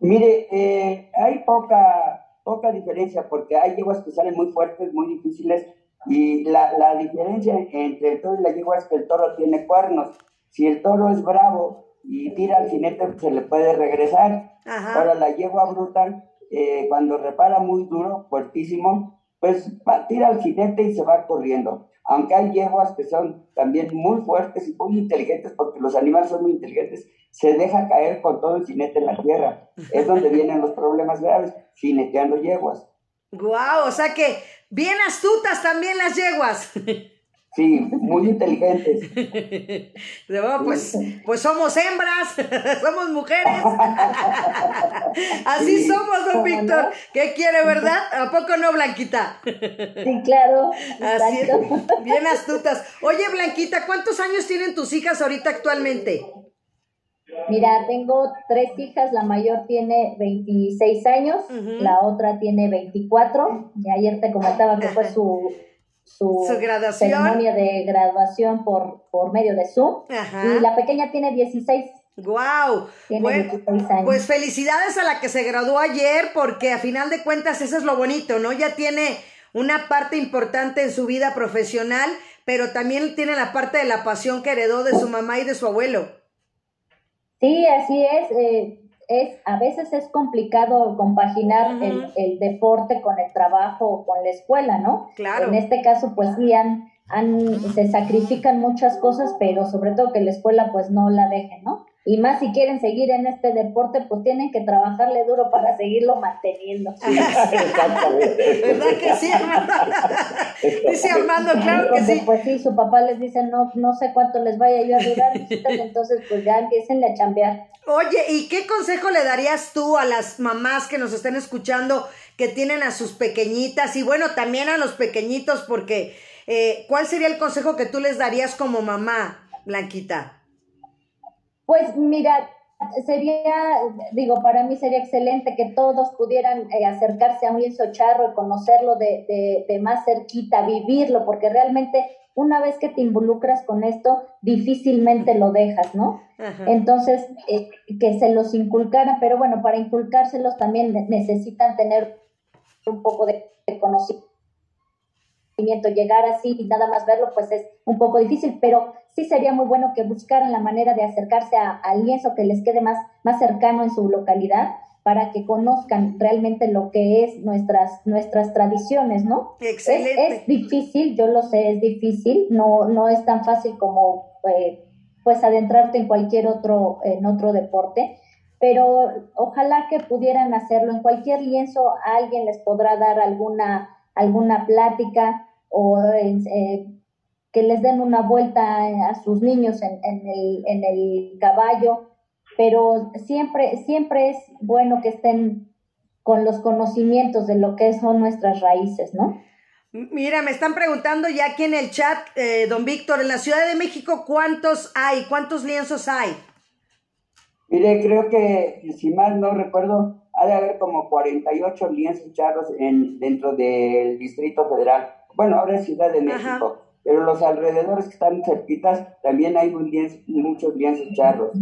Mire, eh, hay poca poca diferencia porque hay yeguas que salen muy fuertes, muy difíciles y la, la diferencia entre el toro y la yegua es que el toro tiene cuernos. Si el toro es bravo y tira al jinete, se le puede regresar. Ahora la yegua bruta, eh, cuando repara muy duro, fuertísimo, pues tira al jinete y se va corriendo. Aunque hay yeguas que son también muy fuertes y muy inteligentes, porque los animales son muy inteligentes, se deja caer con todo el jinete en la tierra. Es donde vienen los problemas graves, jineteando yeguas. Guau, o sea que bien astutas también las yeguas. Sí, muy inteligentes. pues, pues somos hembras, somos mujeres. Así somos, don Víctor. ¿Qué quiere, verdad? ¿A poco no, Blanquita? Sí, claro. Así bien astutas. Oye, Blanquita, ¿cuántos años tienen tus hijas ahorita actualmente? Mira, tengo tres hijas, la mayor tiene 26 años, la otra tiene 24, y ayer te comentaba que fue su, su, ceremonia de graduación por, por medio de Zoom, y la pequeña tiene 16. ¡Guau! Pues felicidades a la que se graduó ayer, porque a final de cuentas eso es lo bonito, ¿no? Ya tiene una parte importante en su vida profesional, pero también tiene la parte de la pasión que heredó de su mamá y de su abuelo. Sí, así es. Eh, es a veces es complicado compaginar el, el, deporte con el trabajo o con la escuela, ¿no? Claro. En este caso, pues sí, han, se sacrifican muchas cosas, pero sobre todo que la escuela pues no la deje, ¿no? Y más si quieren seguir en este deporte, pues tienen que trabajarle duro para seguirlo manteniendo. Exactamente. ¿Verdad que sí, Armando? Dice Armando, claro que sí. Pues sí, su papá les dice, no, no sé cuánto les vaya yo a durar, entonces pues ya empiecen a chambear. Oye, ¿y qué consejo le darías tú a las mamás que nos estén escuchando que tienen a sus pequeñitas y bueno, también a los pequeñitos porque eh, ¿cuál sería el consejo que tú les darías como mamá, Blanquita? Pues mira, sería, digo, para mí sería excelente que todos pudieran eh, acercarse a un lienzo charro y conocerlo de, de, más cerquita, vivirlo, porque realmente una vez que te involucras con esto, difícilmente lo dejas, ¿no? Entonces, eh, que se los inculcaran, pero bueno, para inculcárselos también necesitan tener un poco de conocimiento llegar así y nada más verlo, pues es un poco difícil, pero sí sería muy bueno que buscaran la manera de acercarse al lienzo que les quede más, más cercano en su localidad para que conozcan realmente lo que es nuestras, nuestras tradiciones, ¿no? Excelente. Es, difícil, yo lo sé, es difícil, no, no es tan fácil como eh, pues adentrarte en cualquier otro, en otro deporte, pero ojalá que pudieran hacerlo. En cualquier lienzo alguien les podrá dar alguna, alguna plática, o eh, que les den una vuelta a sus niños en, el, en el caballo, pero siempre, siempre es bueno que estén con los conocimientos de lo que son nuestras raíces, ¿no? Mira, me están preguntando ya aquí en el chat, eh, don Víctor, en la Ciudad de México, ¿cuántos hay? ¿Cuántos lienzos hay? Mire, creo que, si mal no recuerdo, ha de haber como 48 lienzos charros en, dentro del Distrito Federal bueno, ahora es Ciudad de México, pero los alrededores que están cerquitas también hay muchos lienzos charros.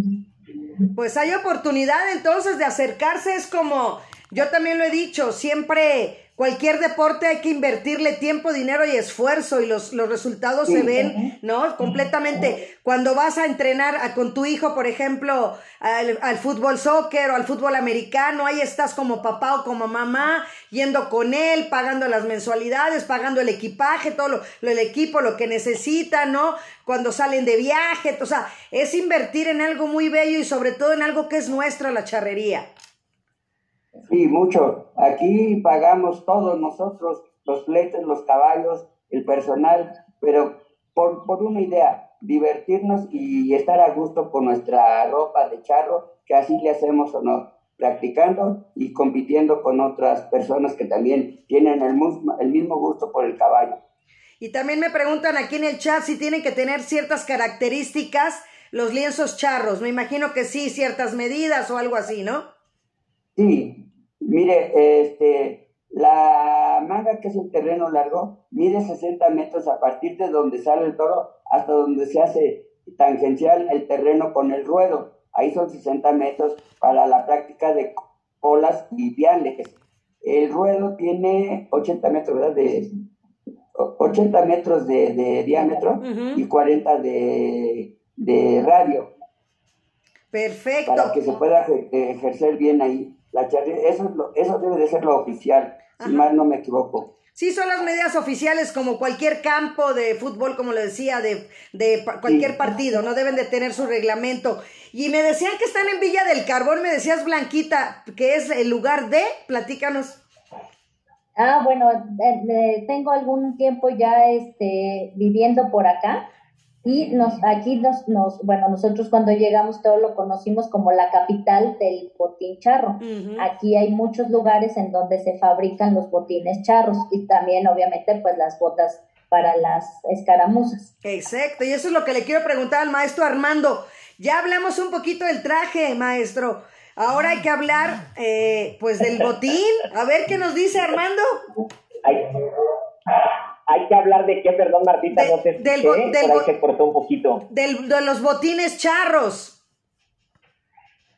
Pues hay oportunidad entonces de acercarse, es como, yo también lo he dicho, siempre cualquier deporte hay que invertirle tiempo, dinero y esfuerzo y los, los resultados se ven, ¿no? Completamente. Cuando vas a entrenar con tu hijo, por ejemplo, al, fútbol soccer o al fútbol americano, ahí estás como papá o como mamá, yendo con él, pagando las mensualidades, pagando el equipaje, todo lo, lo el equipo, lo que necesita, ¿no? Cuando salen de viaje, o sea, es invertir en algo muy bello y sobre todo en algo que es nuestra, la charrería. Sí, mucho. Aquí pagamos todos nosotros, los fletes, los caballos, el personal, pero por, por una idea, divertirnos y estar a gusto con nuestra ropa de charro, que así le hacemos honor, practicando y compitiendo con otras personas que también tienen el el mismo gusto por el caballo. Y también me preguntan aquí en el chat si tienen que tener ciertas características los lienzos charros. Me imagino que sí, ciertas medidas o algo así, ¿no? Sí, Mire, este, la manga, que es el terreno largo, mide 60 metros a partir de donde sale el toro hasta donde se hace tangencial el terreno con el ruedo. Ahí son 60 metros para la práctica de colas y viales. El ruedo tiene 80 metros, ¿verdad? De, 80 metros de, diámetro y 40 de, de radio. Perfecto. Para que se pueda ejercer bien ahí eso, eso debe de ser lo oficial, si mal no me equivoco. Sí, son las medidas oficiales como cualquier campo de fútbol, como lo decía, de, de cualquier partido, no deben de tener su reglamento. Y me decían que están en Villa del Carbón, me decías Blanquita, que es el lugar de, platícanos. Ah, bueno, eh, eh, tengo algún tiempo ya este, viviendo por acá y nos, aquí nos, nos, bueno, nosotros cuando llegamos todo lo conocimos como la capital del botín charro. Aquí hay muchos lugares en donde se fabrican los botines charros y también obviamente pues las botas para las escaramuzas. Exacto, y eso es lo que le quiero preguntar al maestro Armando. Ya hablamos un poquito del traje, maestro. Ahora hay que hablar, eh, pues, del botín. A ver qué nos dice Armando hay que hablar de qué, perdón Martita, no te del, del, se cortó un poquito. Del, de los botines charros.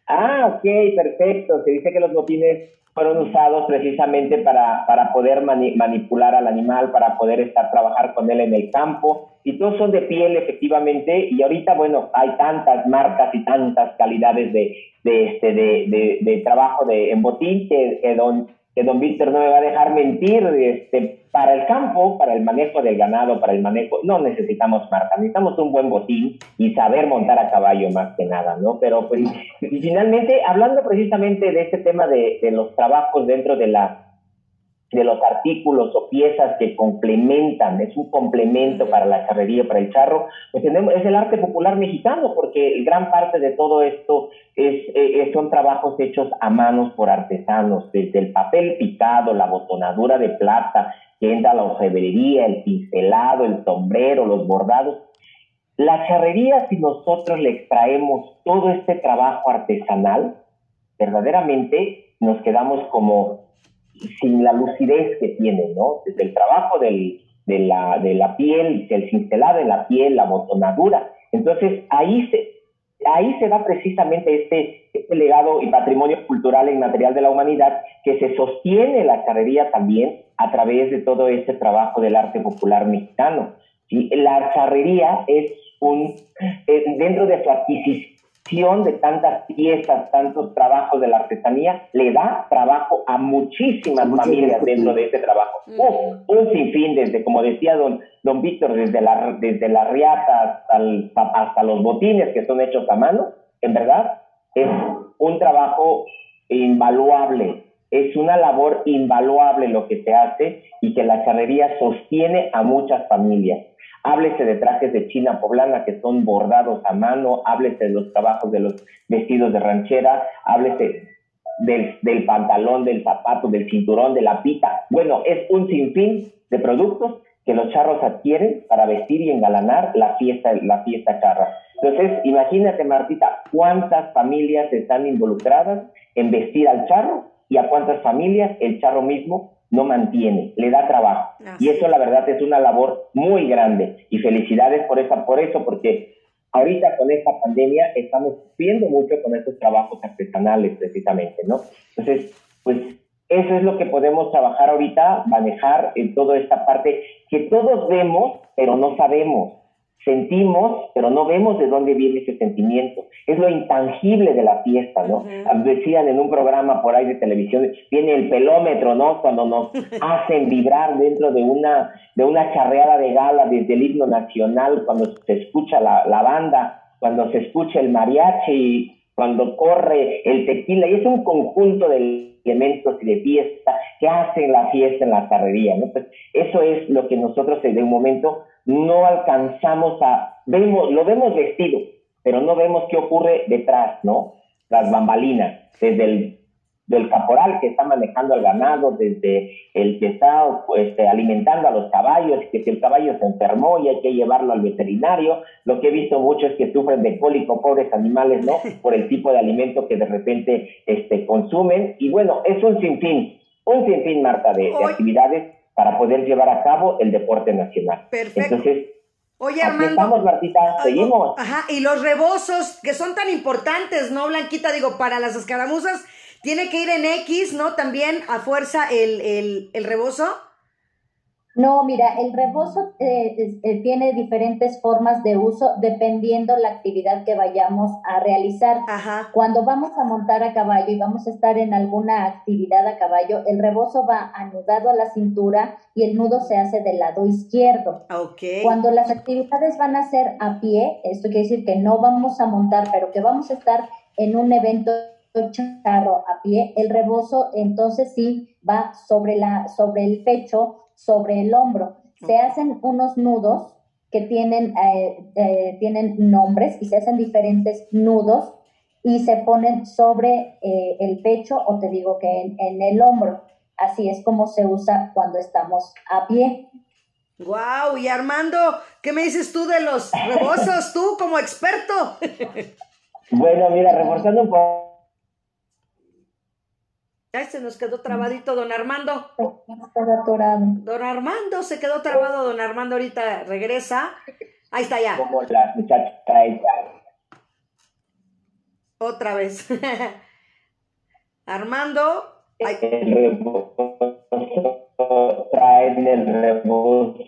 Ah, ok, perfecto. Se dice que los botines fueron usados precisamente para, para poder manipular al animal, para poder estar trabajar con él en el campo. Y todos son de piel, efectivamente. Y ahorita, bueno, hay tantas marcas y tantas calidades de, de, este, de, de, trabajo de, en botín que, que don don Víctor no me va a dejar mentir, este, para el campo, para el manejo del ganado, para el manejo, no necesitamos marca, necesitamos un buen botín y saber montar a caballo más que nada, ¿no? Pero pues, y finalmente, hablando precisamente de este tema de, de los trabajos dentro de la de los artículos o piezas que complementan, es un complemento para la charrería, para el charro, pues tenemos, es el arte popular mexicano, porque gran parte de todo esto es, eh, son trabajos hechos a manos por artesanos, desde el papel picado, la botonadura de plata, que entra la orfebrería, el pincelado, el sombrero, los bordados. La charrería, si nosotros le extraemos todo este trabajo artesanal, verdaderamente nos quedamos como sin la lucidez que tiene, ¿no? Desde el trabajo del, de, la, de la piel, el cincelado en la piel, la botonadura. Entonces, ahí se, ahí se da precisamente este, este legado y patrimonio cultural e inmaterial de la humanidad que se sostiene la charrería también a través de todo este trabajo del arte popular mexicano. y La charrería es un, eh, dentro de su adquisición, de tantas piezas, tantos trabajos de la artesanía, le da trabajo a muchísimas familias dentro de ese trabajo. un sinfín, desde, como decía don, don Víctor, desde la, desde la riata hasta, hasta los botines que son hechos a mano, en verdad, es un trabajo invaluable, es una labor invaluable lo que se hace y que la charrería sostiene a muchas familias. Háblese de trajes de China poblana que son bordados a mano, háblese de los trabajos de los vestidos de ranchera, háblese del, pantalón, del zapato, del cinturón, de la pita. Bueno, es un sinfín de productos que los charros adquieren para vestir y engalanar la fiesta, la fiesta charra. Entonces, imagínate, Martita, cuántas familias están involucradas en vestir al charro y a cuántas familias el charro mismo no mantiene, le da trabajo. Y eso la verdad es una labor muy grande. Y felicidades por, esa, por eso, porque ahorita con esta pandemia estamos sufriendo mucho con estos trabajos artesanales precisamente, ¿no? Entonces, pues eso es lo que podemos trabajar ahorita, manejar en toda esta parte que todos vemos, pero no sabemos sentimos, pero no vemos de dónde viene ese sentimiento. Es lo intangible de la fiesta, ¿no? Decían en un programa por ahí de televisión, viene el pelómetro, ¿no? Cuando nos hacen vibrar dentro de una, de una charreada de gala desde el himno nacional, cuando se escucha la, la banda, cuando se escucha el mariachi, cuando corre el tequila, y es un conjunto de elementos y de fiesta que hacen la fiesta en la carrería, ¿no? Pues eso es lo que nosotros de un momento no alcanzamos a, vemos, lo vemos vestido, pero no vemos qué ocurre detrás, ¿no? Las bambalinas, desde el del caporal que está manejando al ganado, desde el que está pues, alimentando a los caballos, que si el caballo se enfermó y hay que llevarlo al veterinario. Lo que he visto mucho es que sufren de cólico, pobres animales, ¿no? Por el tipo de alimento que de repente este, consumen. Y bueno, es un sinfín, un sinfín, Marta, de, de actividades para poder llevar a cabo el deporte nacional. Perfecto. Entonces, Oye, Armando. Estamos, Martita, seguimos. Ajá, y los rebozos, que son tan importantes, ¿no, Blanquita? Digo, para las escaramuzas, tiene que ir en X, ¿no? También a fuerza el, el, el rebozo. No, mira, el rebozo eh, eh, tiene diferentes formas de uso dependiendo la actividad que vayamos a realizar. Ajá. Cuando vamos a montar a caballo y vamos a estar en alguna actividad a caballo, el rebozo va anudado a la cintura y el nudo se hace del lado izquierdo. Okay. Cuando las actividades van a ser a pie, esto quiere decir que no vamos a montar, pero que vamos a estar en un evento charro a pie, el rebozo entonces sí va sobre, la, sobre el pecho sobre el hombro. Se hacen unos nudos que tienen, eh, eh, tienen nombres y se hacen diferentes nudos y se ponen sobre eh, el pecho o te digo que en, en, el hombro. Así es como se usa cuando estamos a pie. Wow, y Armando, ¿qué me dices tú de los rebozos, tú como experto? bueno, mira, reforzando un poco Ay, se nos quedó trabadito don Armando. atorado. Don Armando se quedó trabado, don Armando ahorita regresa. Ahí está ya. Como la muchacha trae Otra vez. Armando. Ay. El rebozo, traen el rebozo.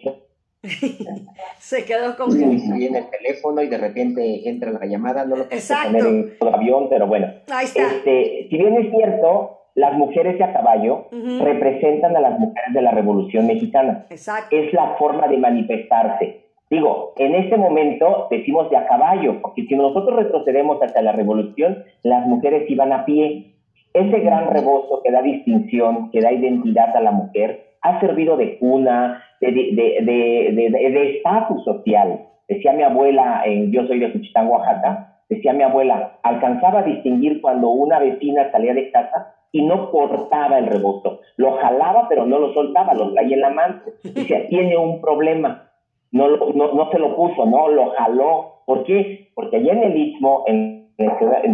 se quedó congelado. Si viene el teléfono y de repente entra la llamada, no lo puedo poner en el avión, pero bueno. Ahí está. Este, si bien es cierto, las mujeres a caballo representan a las mujeres de la Revolución Mexicana. Exacto. Es la forma de manifestarse. Digo, en este momento decimos de a caballo, porque si nosotros retrocedemos hasta la revolución, las mujeres iban a pie. Ese gran rebozo que da distinción, que da identidad a la mujer, ha servido de cuna, de estatus social. Decía mi abuela, en, yo soy de Juchitán, Oaxaca, decía mi abuela, alcanzaba a distinguir cuando una vecina salía de casa y no cortaba el rebozo. Lo jalaba, pero no lo soltaba, lo traía en la mano. Decía, tiene un problema no, no, no se lo puso, no, lo jaló. ¿Por qué? Porque allá en el Istmo, en, el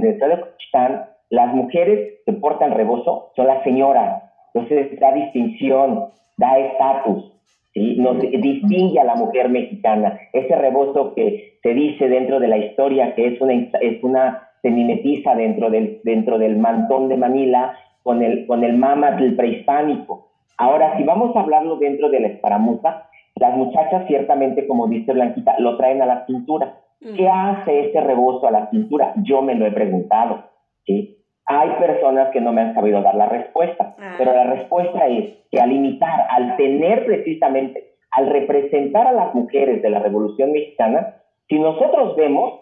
estado de Cochitán, las mujeres que portan rebozo son las señoras. Entonces da distinción, da estatus, ¿sí? Nos distingue a la mujer mexicana. Ese rebozo que se dice dentro de la historia que es una, es una se mimetiza dentro del, dentro del mantón de Manila con el, con el del prehispánico. Ahora, si vamos a hablarlo dentro de la escaramuza, las muchachas ciertamente, como dice Blanquita, lo traen a la cintura. ¿Qué hace ese rebozo a la cintura? Yo me lo he preguntado. ¿sí? Hay personas que no me han sabido dar la respuesta, ah. pero la respuesta es que al imitar, al tener precisamente, al representar a las mujeres de la Revolución Mexicana, si nosotros vemos,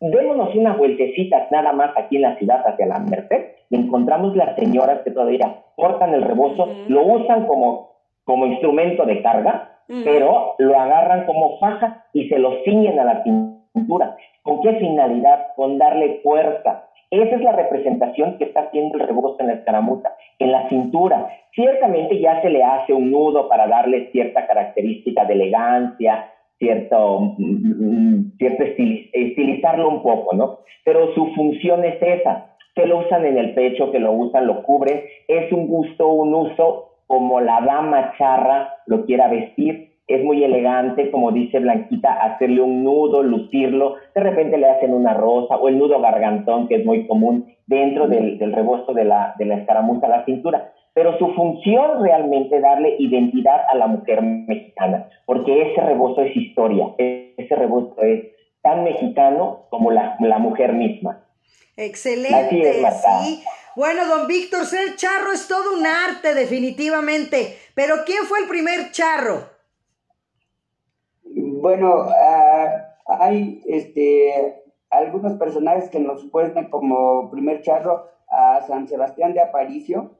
démonos unas vueltecitas nada más aquí en la ciudad hacia la Merced, y encontramos las señoras que todavía cortan el rebozo, lo usan como, como instrumento de carga, pero lo agarran como faja y se lo ciñen a la cintura. ¿Con qué finalidad? Con darle fuerza. Esa es la representación que está haciendo el rebozo en la escaramuza, en la cintura. Ciertamente ya se le hace un nudo para darle cierta característica de elegancia, cierto, mm, mm, cierto estilizarlo un poco, ¿no? Pero su función es esa, que lo usan en el pecho, que lo usan, lo cubren, es un gusto, un uso como la dama charra lo quiera vestir. Es muy elegante, como dice Blanquita, hacerle un nudo, lucirlo. De repente le hacen una rosa o el nudo gargantón, que es muy común dentro del, rebozo de la, de la escaramuza a la cintura. Pero su función realmente es darle identidad a la mujer mexicana, porque ese rebozo es historia, ese rebozo es tan mexicano como la, la mujer misma. Excelente, sí. Bueno, don Víctor, ser charro es todo un arte, definitivamente. Pero ¿quién fue el primer charro? Bueno, ah, hay este, algunos personajes que nos cuentan como primer charro a San Sebastián de Aparicio,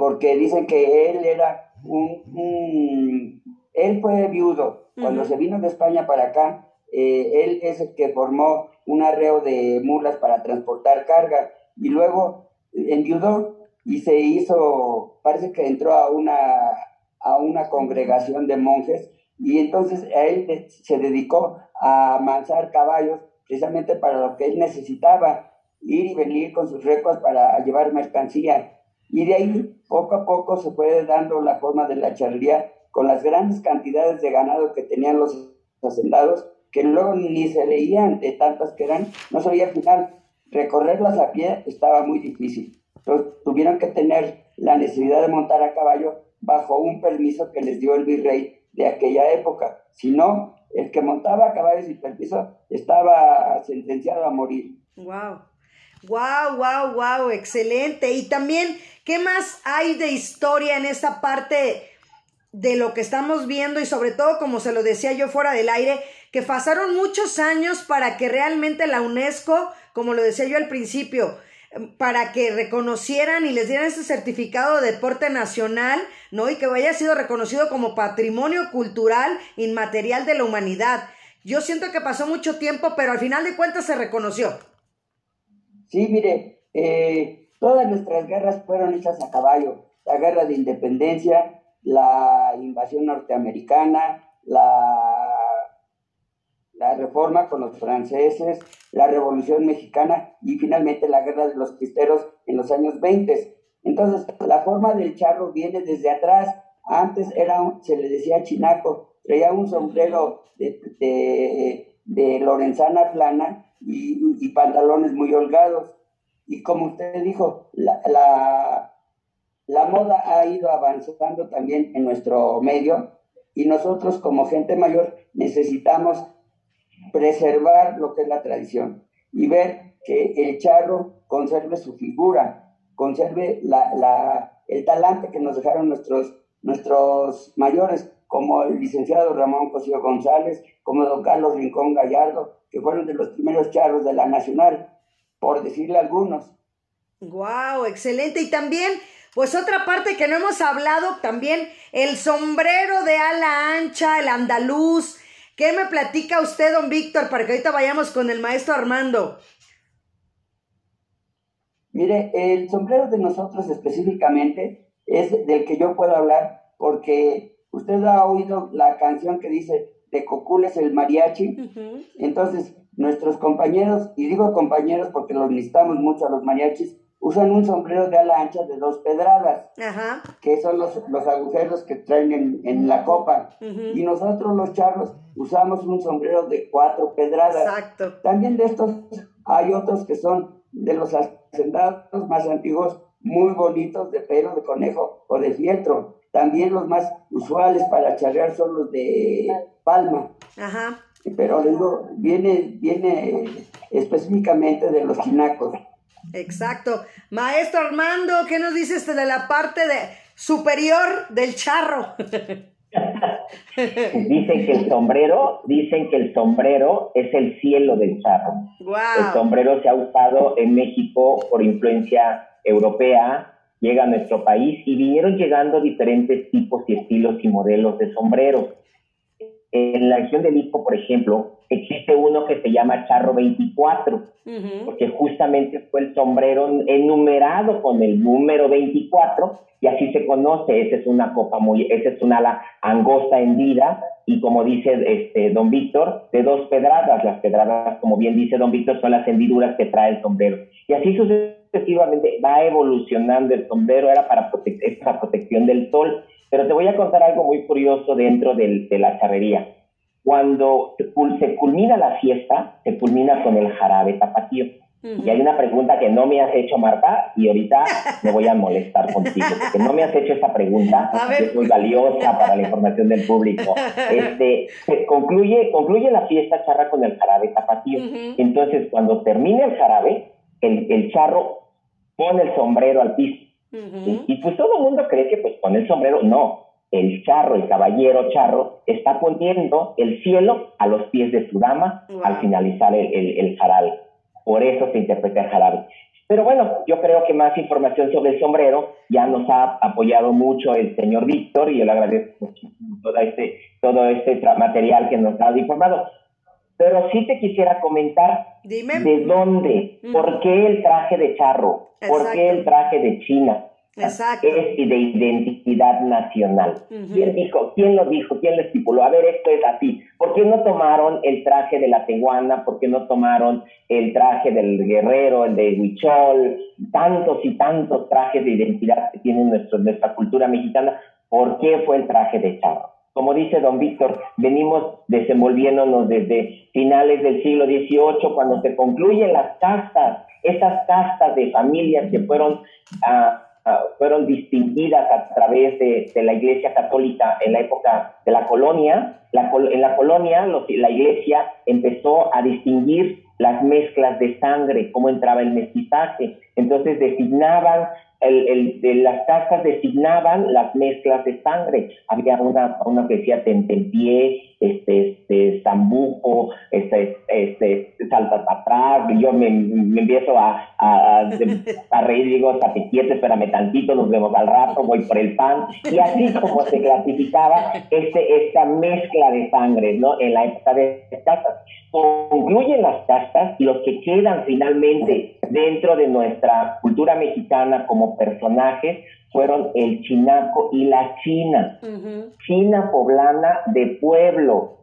porque dicen que él era un, él fue viudo. Cuando se vino de España para acá, eh, él es el que formó un arreo de mulas para transportar carga y luego enviudó y se hizo, parece que entró a una, a una congregación de monjes y entonces a él se dedicó a amansar caballos precisamente para lo que él necesitaba, ir y venir con sus récords para llevar mercancía. Y de ahí, poco a poco, se fue dando la forma de la charrería con las grandes cantidades de ganado que tenían los hacendados, que luego ni se leían de tantas que eran, no sabía al final recorrerlas a pie estaba muy difícil. Entonces tuvieron que tener la necesidad de montar a caballo bajo un permiso que les dio el virrey de aquella época. Si no, el que montaba a caballo sin permiso estaba sentenciado a morir. Wow. Wow, wow, wow, excelente. Y también, ¿qué más hay de historia en esta parte de lo que estamos viendo y sobre todo, como se lo decía yo fuera del aire, que pasaron muchos años para que realmente la UNESCO, como lo decía yo al principio, para que reconocieran y les dieran ese certificado de deporte nacional, ¿no? Y que haya sido reconocido como patrimonio cultural inmaterial de la humanidad. Yo siento que pasó mucho tiempo, pero al final de cuentas se reconoció. Sí, mire, eh, todas nuestras guerras fueron hechas a caballo. La guerra de independencia, la invasión norteamericana, la, reforma con los franceses, la revolución mexicana y finalmente la guerra de los cristeros en los años 20. Entonces, la forma del charro viene desde atrás. Antes era se le decía chinaco, traía un sombrero de, lorenzana plana y, pantalones muy holgados. Y como usted dijo, la, la moda ha ido avanzando también en nuestro medio y nosotros como gente mayor necesitamos preservar lo que es la tradición y ver que el charro conserve su figura conserve la, la, el talante que nos dejaron nuestros, nuestros mayores, como el licenciado Ramón Cosío González, como don Carlos Rincón Gallardo, que fueron de los primeros charros de la Nacional, por decirle algunos. Wow, excelente. Y también, pues otra parte que no hemos hablado, también el sombrero de ala ancha, el andaluz. ¿Qué me platica usted, don Víctor, para que ahorita vayamos con el maestro Armando? Mire, el sombrero de nosotros específicamente es del que yo puedo hablar porque usted ha oído la canción que dice de Cocules el mariachi. Entonces, nuestros compañeros, y digo compañeros porque los necesitamos mucho a los mariachis, usan un sombrero de ala ancha de dos pedradas, que son los, los, agujeros que traen en, la copa. Y nosotros los charros usamos un sombrero de cuatro pedradas. Exacto. También de estos hay otros que son de los hacendados más antiguos, muy bonitos, de pelo de conejo o de fieltro. También los más usuales para charrear son los de palma. Ajá. Pero digo, viene, viene específicamente de los chinacos. Exacto. Maestro Armando, ¿qué nos dices de la parte de superior del charro? dicen que el sombrero, dicen que el sombrero es el cielo del charro. El sombrero se ha usado en México por influencia europea, llega a nuestro país y vinieron llegando diferentes tipos y estilos y modelos de sombreros. En la región de Lisco, por ejemplo, existe uno que se llama Charro 24, porque justamente fue el sombrero enumerado con el número 24 y así se conoce. Esa es una copa muy, esa es una ala angosta hendida y como dice este don Víctor, de dos pedradas. Las pedradas, como bien dice don Víctor, son las hendiduras que trae el sombrero. Y así sucesivamente va evolucionando el sombrero, era para, esta protección del sol pero te voy a contar algo muy curioso dentro de la charrería. Cuando se culmina la fiesta, se culmina con el jarabe tapatío. Y hay una pregunta que no me has hecho, Marta, y ahorita me voy a molestar contigo, porque no me has hecho esa pregunta, que es muy valiosa para la información del público. Este, se concluye, concluye la fiesta charra con el jarabe tapatío. Entonces, cuando termina el jarabe, el, el charro pone el sombrero al piso y, pues todo el mundo cree que pues con el sombrero, no. El charro, el caballero charro, está poniendo el cielo a los pies de su dama al finalizar el, el, jarabe. Por eso se interpreta el jarabe. Pero bueno, yo creo que más información sobre el sombrero ya nos ha apoyado mucho el señor Víctor y yo le agradezco todo este, todo este material que nos ha informado. Pero sí te quisiera comentar de dónde, por qué el traje de charro, ¿Por qué el traje de China? Exacto. Es de identidad nacional. ¿Quién dijo? ¿Quién lo dijo? ¿Quién lo estipuló? A ver, esto es así. ¿Por qué no tomaron el traje de la tehuana? ¿Por qué no tomaron el traje del guerrero, el de Huichol? Tantos y tantos trajes de identidad que tiene nuestra cultura mexicana. ¿Por qué fue el traje de charro? Como dice don Víctor, venimos desenvolviéndonos desde finales del siglo XVIII, cuando se concluyen las castas esas castas de familias que fueron, ah, ah, fueron distinguidas a través de, la Iglesia Católica en la época de la colonia, en la colonia la Iglesia empezó a distinguir las mezclas de sangre, cómo entraba el mestizaje. Entonces designaban el, el, las casas designaban las mezclas de sangre. Había una, una que decía tentempié, este, este, zambuco, este, este, salta para atrás, yo me, me empiezo a, a, a, reír, digo, quieto, espérame tantito, nos vemos al rato, voy por el pan, y así como se clasificaba este, esta mezcla de sangre, ¿no? En la época de castas. Concluyen las castas y los que quedan finalmente dentro de nuestra cultura mexicana como personajes fueron el chinaco y la china. China poblana de pueblo,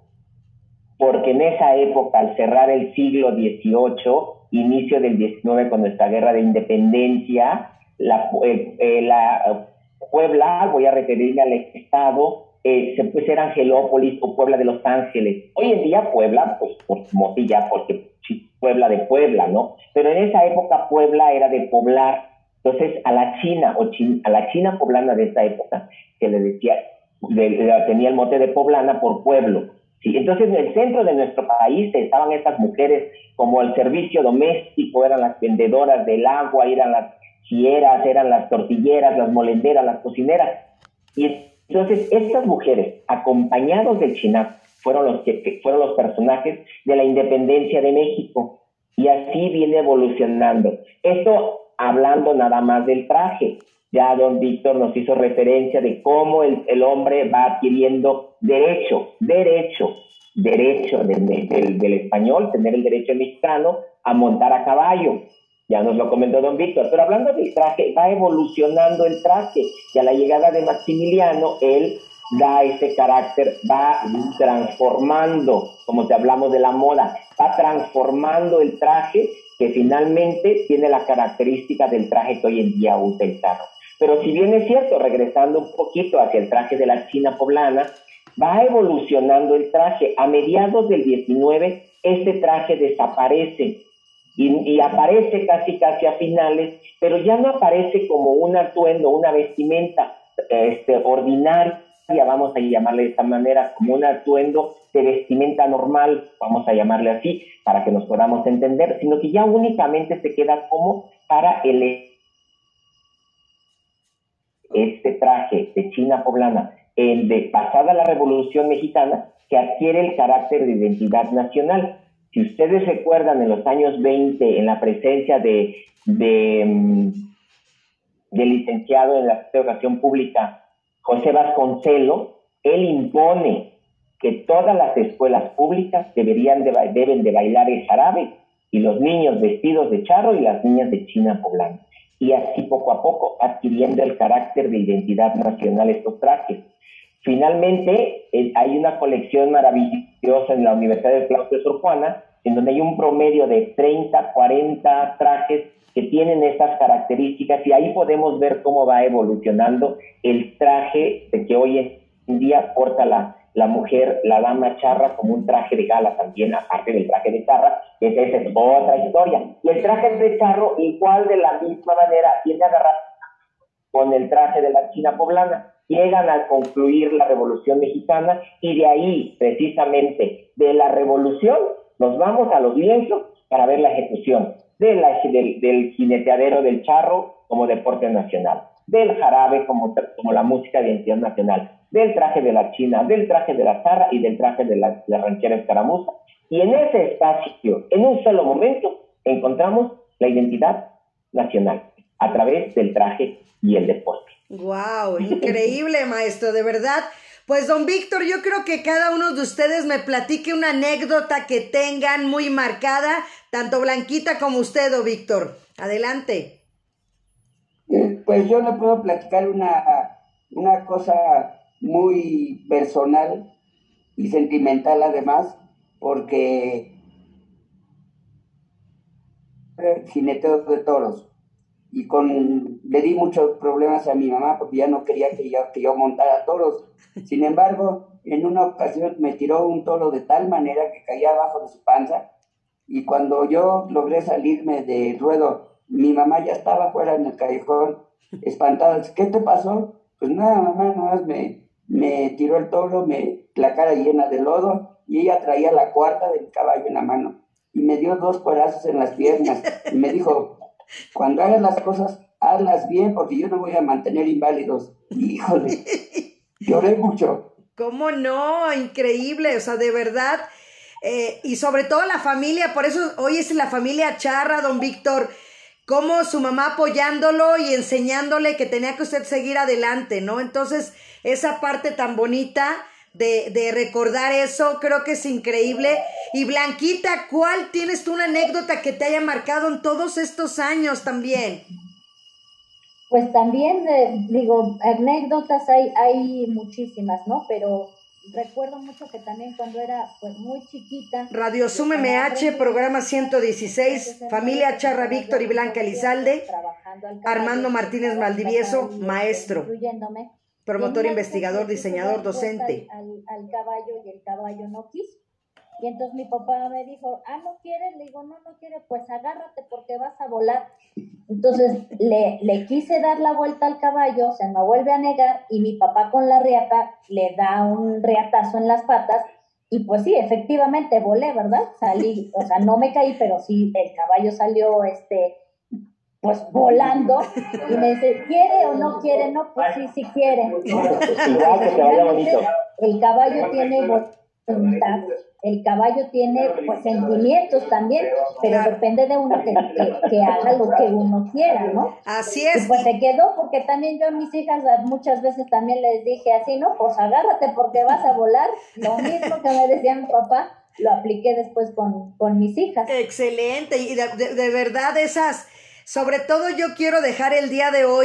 porque en esa época, al cerrar el siglo XVIII, inicio del XIX con nuestra guerra de independencia, la, eh, eh, la Puebla, voy a referirme al estado, eh, se puede ser Angelópolis o Puebla de Los Ángeles. Hoy en día Puebla, pues por Motilla, porque Puebla de Puebla, ¿no? Pero en esa época Puebla era de poblar. Entonces a la China o a la China poblana de esa época se le decía, tenía el mote de poblana por pueblo. ¿sí? Entonces en el centro de nuestro país estaban estas mujeres como el servicio doméstico, eran las vendedoras del agua, eran las silleras, eran las tortilleras, las molenderas, las cocineras. Y entonces estas mujeres, acompañados del Chinap, fueron los, que, fueron los personajes de la independencia de México. Y así viene evolucionando. Esto hablando nada más del traje. Ya don Víctor nos hizo referencia de cómo el, hombre va adquiriendo derecho, derecho, derecho del, del, español, tener el derecho mexicano a montar a caballo. Ya nos lo comentó don Víctor. Pero hablando del traje, va evolucionando el traje. Y a la llegada de Maximiliano, él da ese carácter, va transformando, como te hablamos de la moda, va transformando el traje que finalmente tiene la característica del traje que hoy en día usa. Pero si bien es cierto, regresando un poquito hacia el traje de la China poblana, va evolucionando el traje. A mediados del 19, este traje desaparece y, y, aparece casi casi a finales, pero ya no aparece como un atuendo, una vestimenta este, ordinaria, vamos a llamarle de esta manera, como un atuendo de vestimenta normal, vamos a llamarle así, para que nos podamos entender, sino que ya únicamente se queda como para el este traje de China poblana, el de pasada la Revolución Mexicana, que adquiere el carácter de identidad nacional. Si ustedes recuerdan en los años 20, en la presencia de, de, mm, de licenciado en la educación pública, José Vasconcelo, él impone que todas las escuelas públicas deberían de, deben de bailar el jarabe y los niños vestidos de charro y las niñas de China poblana. Y así poco a poco adquiriendo el carácter de identidad nacional estos trajes. Finalmente, eh, hay una colección maravillosa en la Universidad del Claustro de Sor Juana, en donde hay un promedio de 30, 40 trajes que tienen estas características y ahí podemos ver cómo va evolucionando el traje de que hoy en día porta la, la mujer, la dama charra, como un traje de gala también, aparte del traje de charra, que esa es otra historia. Y el traje de charro, igual de la misma manera, tiene agarrar con el traje de la China poblana. Llegan a concluir la Revolución Mexicana y de ahí, precisamente, de la Revolución, nos vamos a los lienzos para ver la ejecución del, del jineteadero del charro como deporte nacional, del jarabe como, como la música de identidad nacional, del traje de la china, del traje de la zarra y del traje de la, la ranchera escaramuza. Y en ese espacio, en un solo momento, encontramos la identidad nacional a través del traje y el deporte. ¡Wow! Increíble, maestro, de verdad. Pues don Víctor, yo creo que cada uno de ustedes me platique una anécdota que tengan muy marcada, tanto Blanquita como usted, don Víctor. Adelante. Eh, pues yo le puedo platicar una, una cosa muy personal y sentimental además, porque jineteo de toros y con le di muchos problemas a mi mamá porque ya no quería que yo, que yo montara toros. Sin embargo, en una ocasión me tiró un toro de tal manera que caía abajo de su panza y cuando yo logré salirme del ruedo, mi mamá ya estaba fuera en el callejón, espantada. ¿Qué te pasó? Pues nada, mamá, nada más me, me tiró el toro, me, la cara llena de lodo y ella traía la cuarta del caballo en la mano y me dio dos corazos en las piernas y me dijo, cuando hagas las cosas, hazlas bien porque yo no voy a mantener inválidos. Híjole, lloré mucho. ¿Cómo no? Increíble, o sea, de verdad. Eh, y sobre todo la familia, por eso hoy es la familia Charra, don Víctor, como su mamá apoyándolo y enseñándole que tenía que usted seguir adelante, ¿no? Entonces, esa parte tan bonita de, de, recordar eso, creo que es increíble. Y Blanquita, ¿cuál tienes tú una anécdota que te haya marcado en todos estos años también? Pues también, eh, digo, anécdotas hay, hay muchísimas, ¿no? Pero recuerdo mucho que también cuando era pues muy chiquita. Radio Sum MH, programa 116, familia Charra Víctor y Blanca Elizalde, Armando Martínez Maldivieso, maestro, promotor, investigador, diseñador, docente. Al, al, caballo y el caballo no quiso. Y entonces mi papá me dijo, ah, ¿no quieres? Le digo, no, no quiere, pues agárrate porque vas a volar. Entonces le, le quise dar la vuelta al caballo, se me vuelve a negar y mi papá con la riata le da un riatazo en las patas y pues sí, efectivamente volé, ¿verdad? Salí, o sea, no me caí, pero sí, el caballo salió, este, pues volando y me dice, ¿quiere o no quiere? No, pues sí, sí quiere. Igual que te vaya bonito. El caballo tiene voluntad, el caballo tiene pues sentimientos también, pero depende de uno que, que, haga lo que uno quiera, ¿no? Así es. Y pues se quedó porque también yo a mis hijas muchas veces también les dije así, ¿no? Pues agárrate porque vas a volar, lo mismo que me decía mi papá lo apliqué después con, con mis hijas. Excelente, y de, de, de verdad esas, sobre todo yo quiero dejar el día de hoy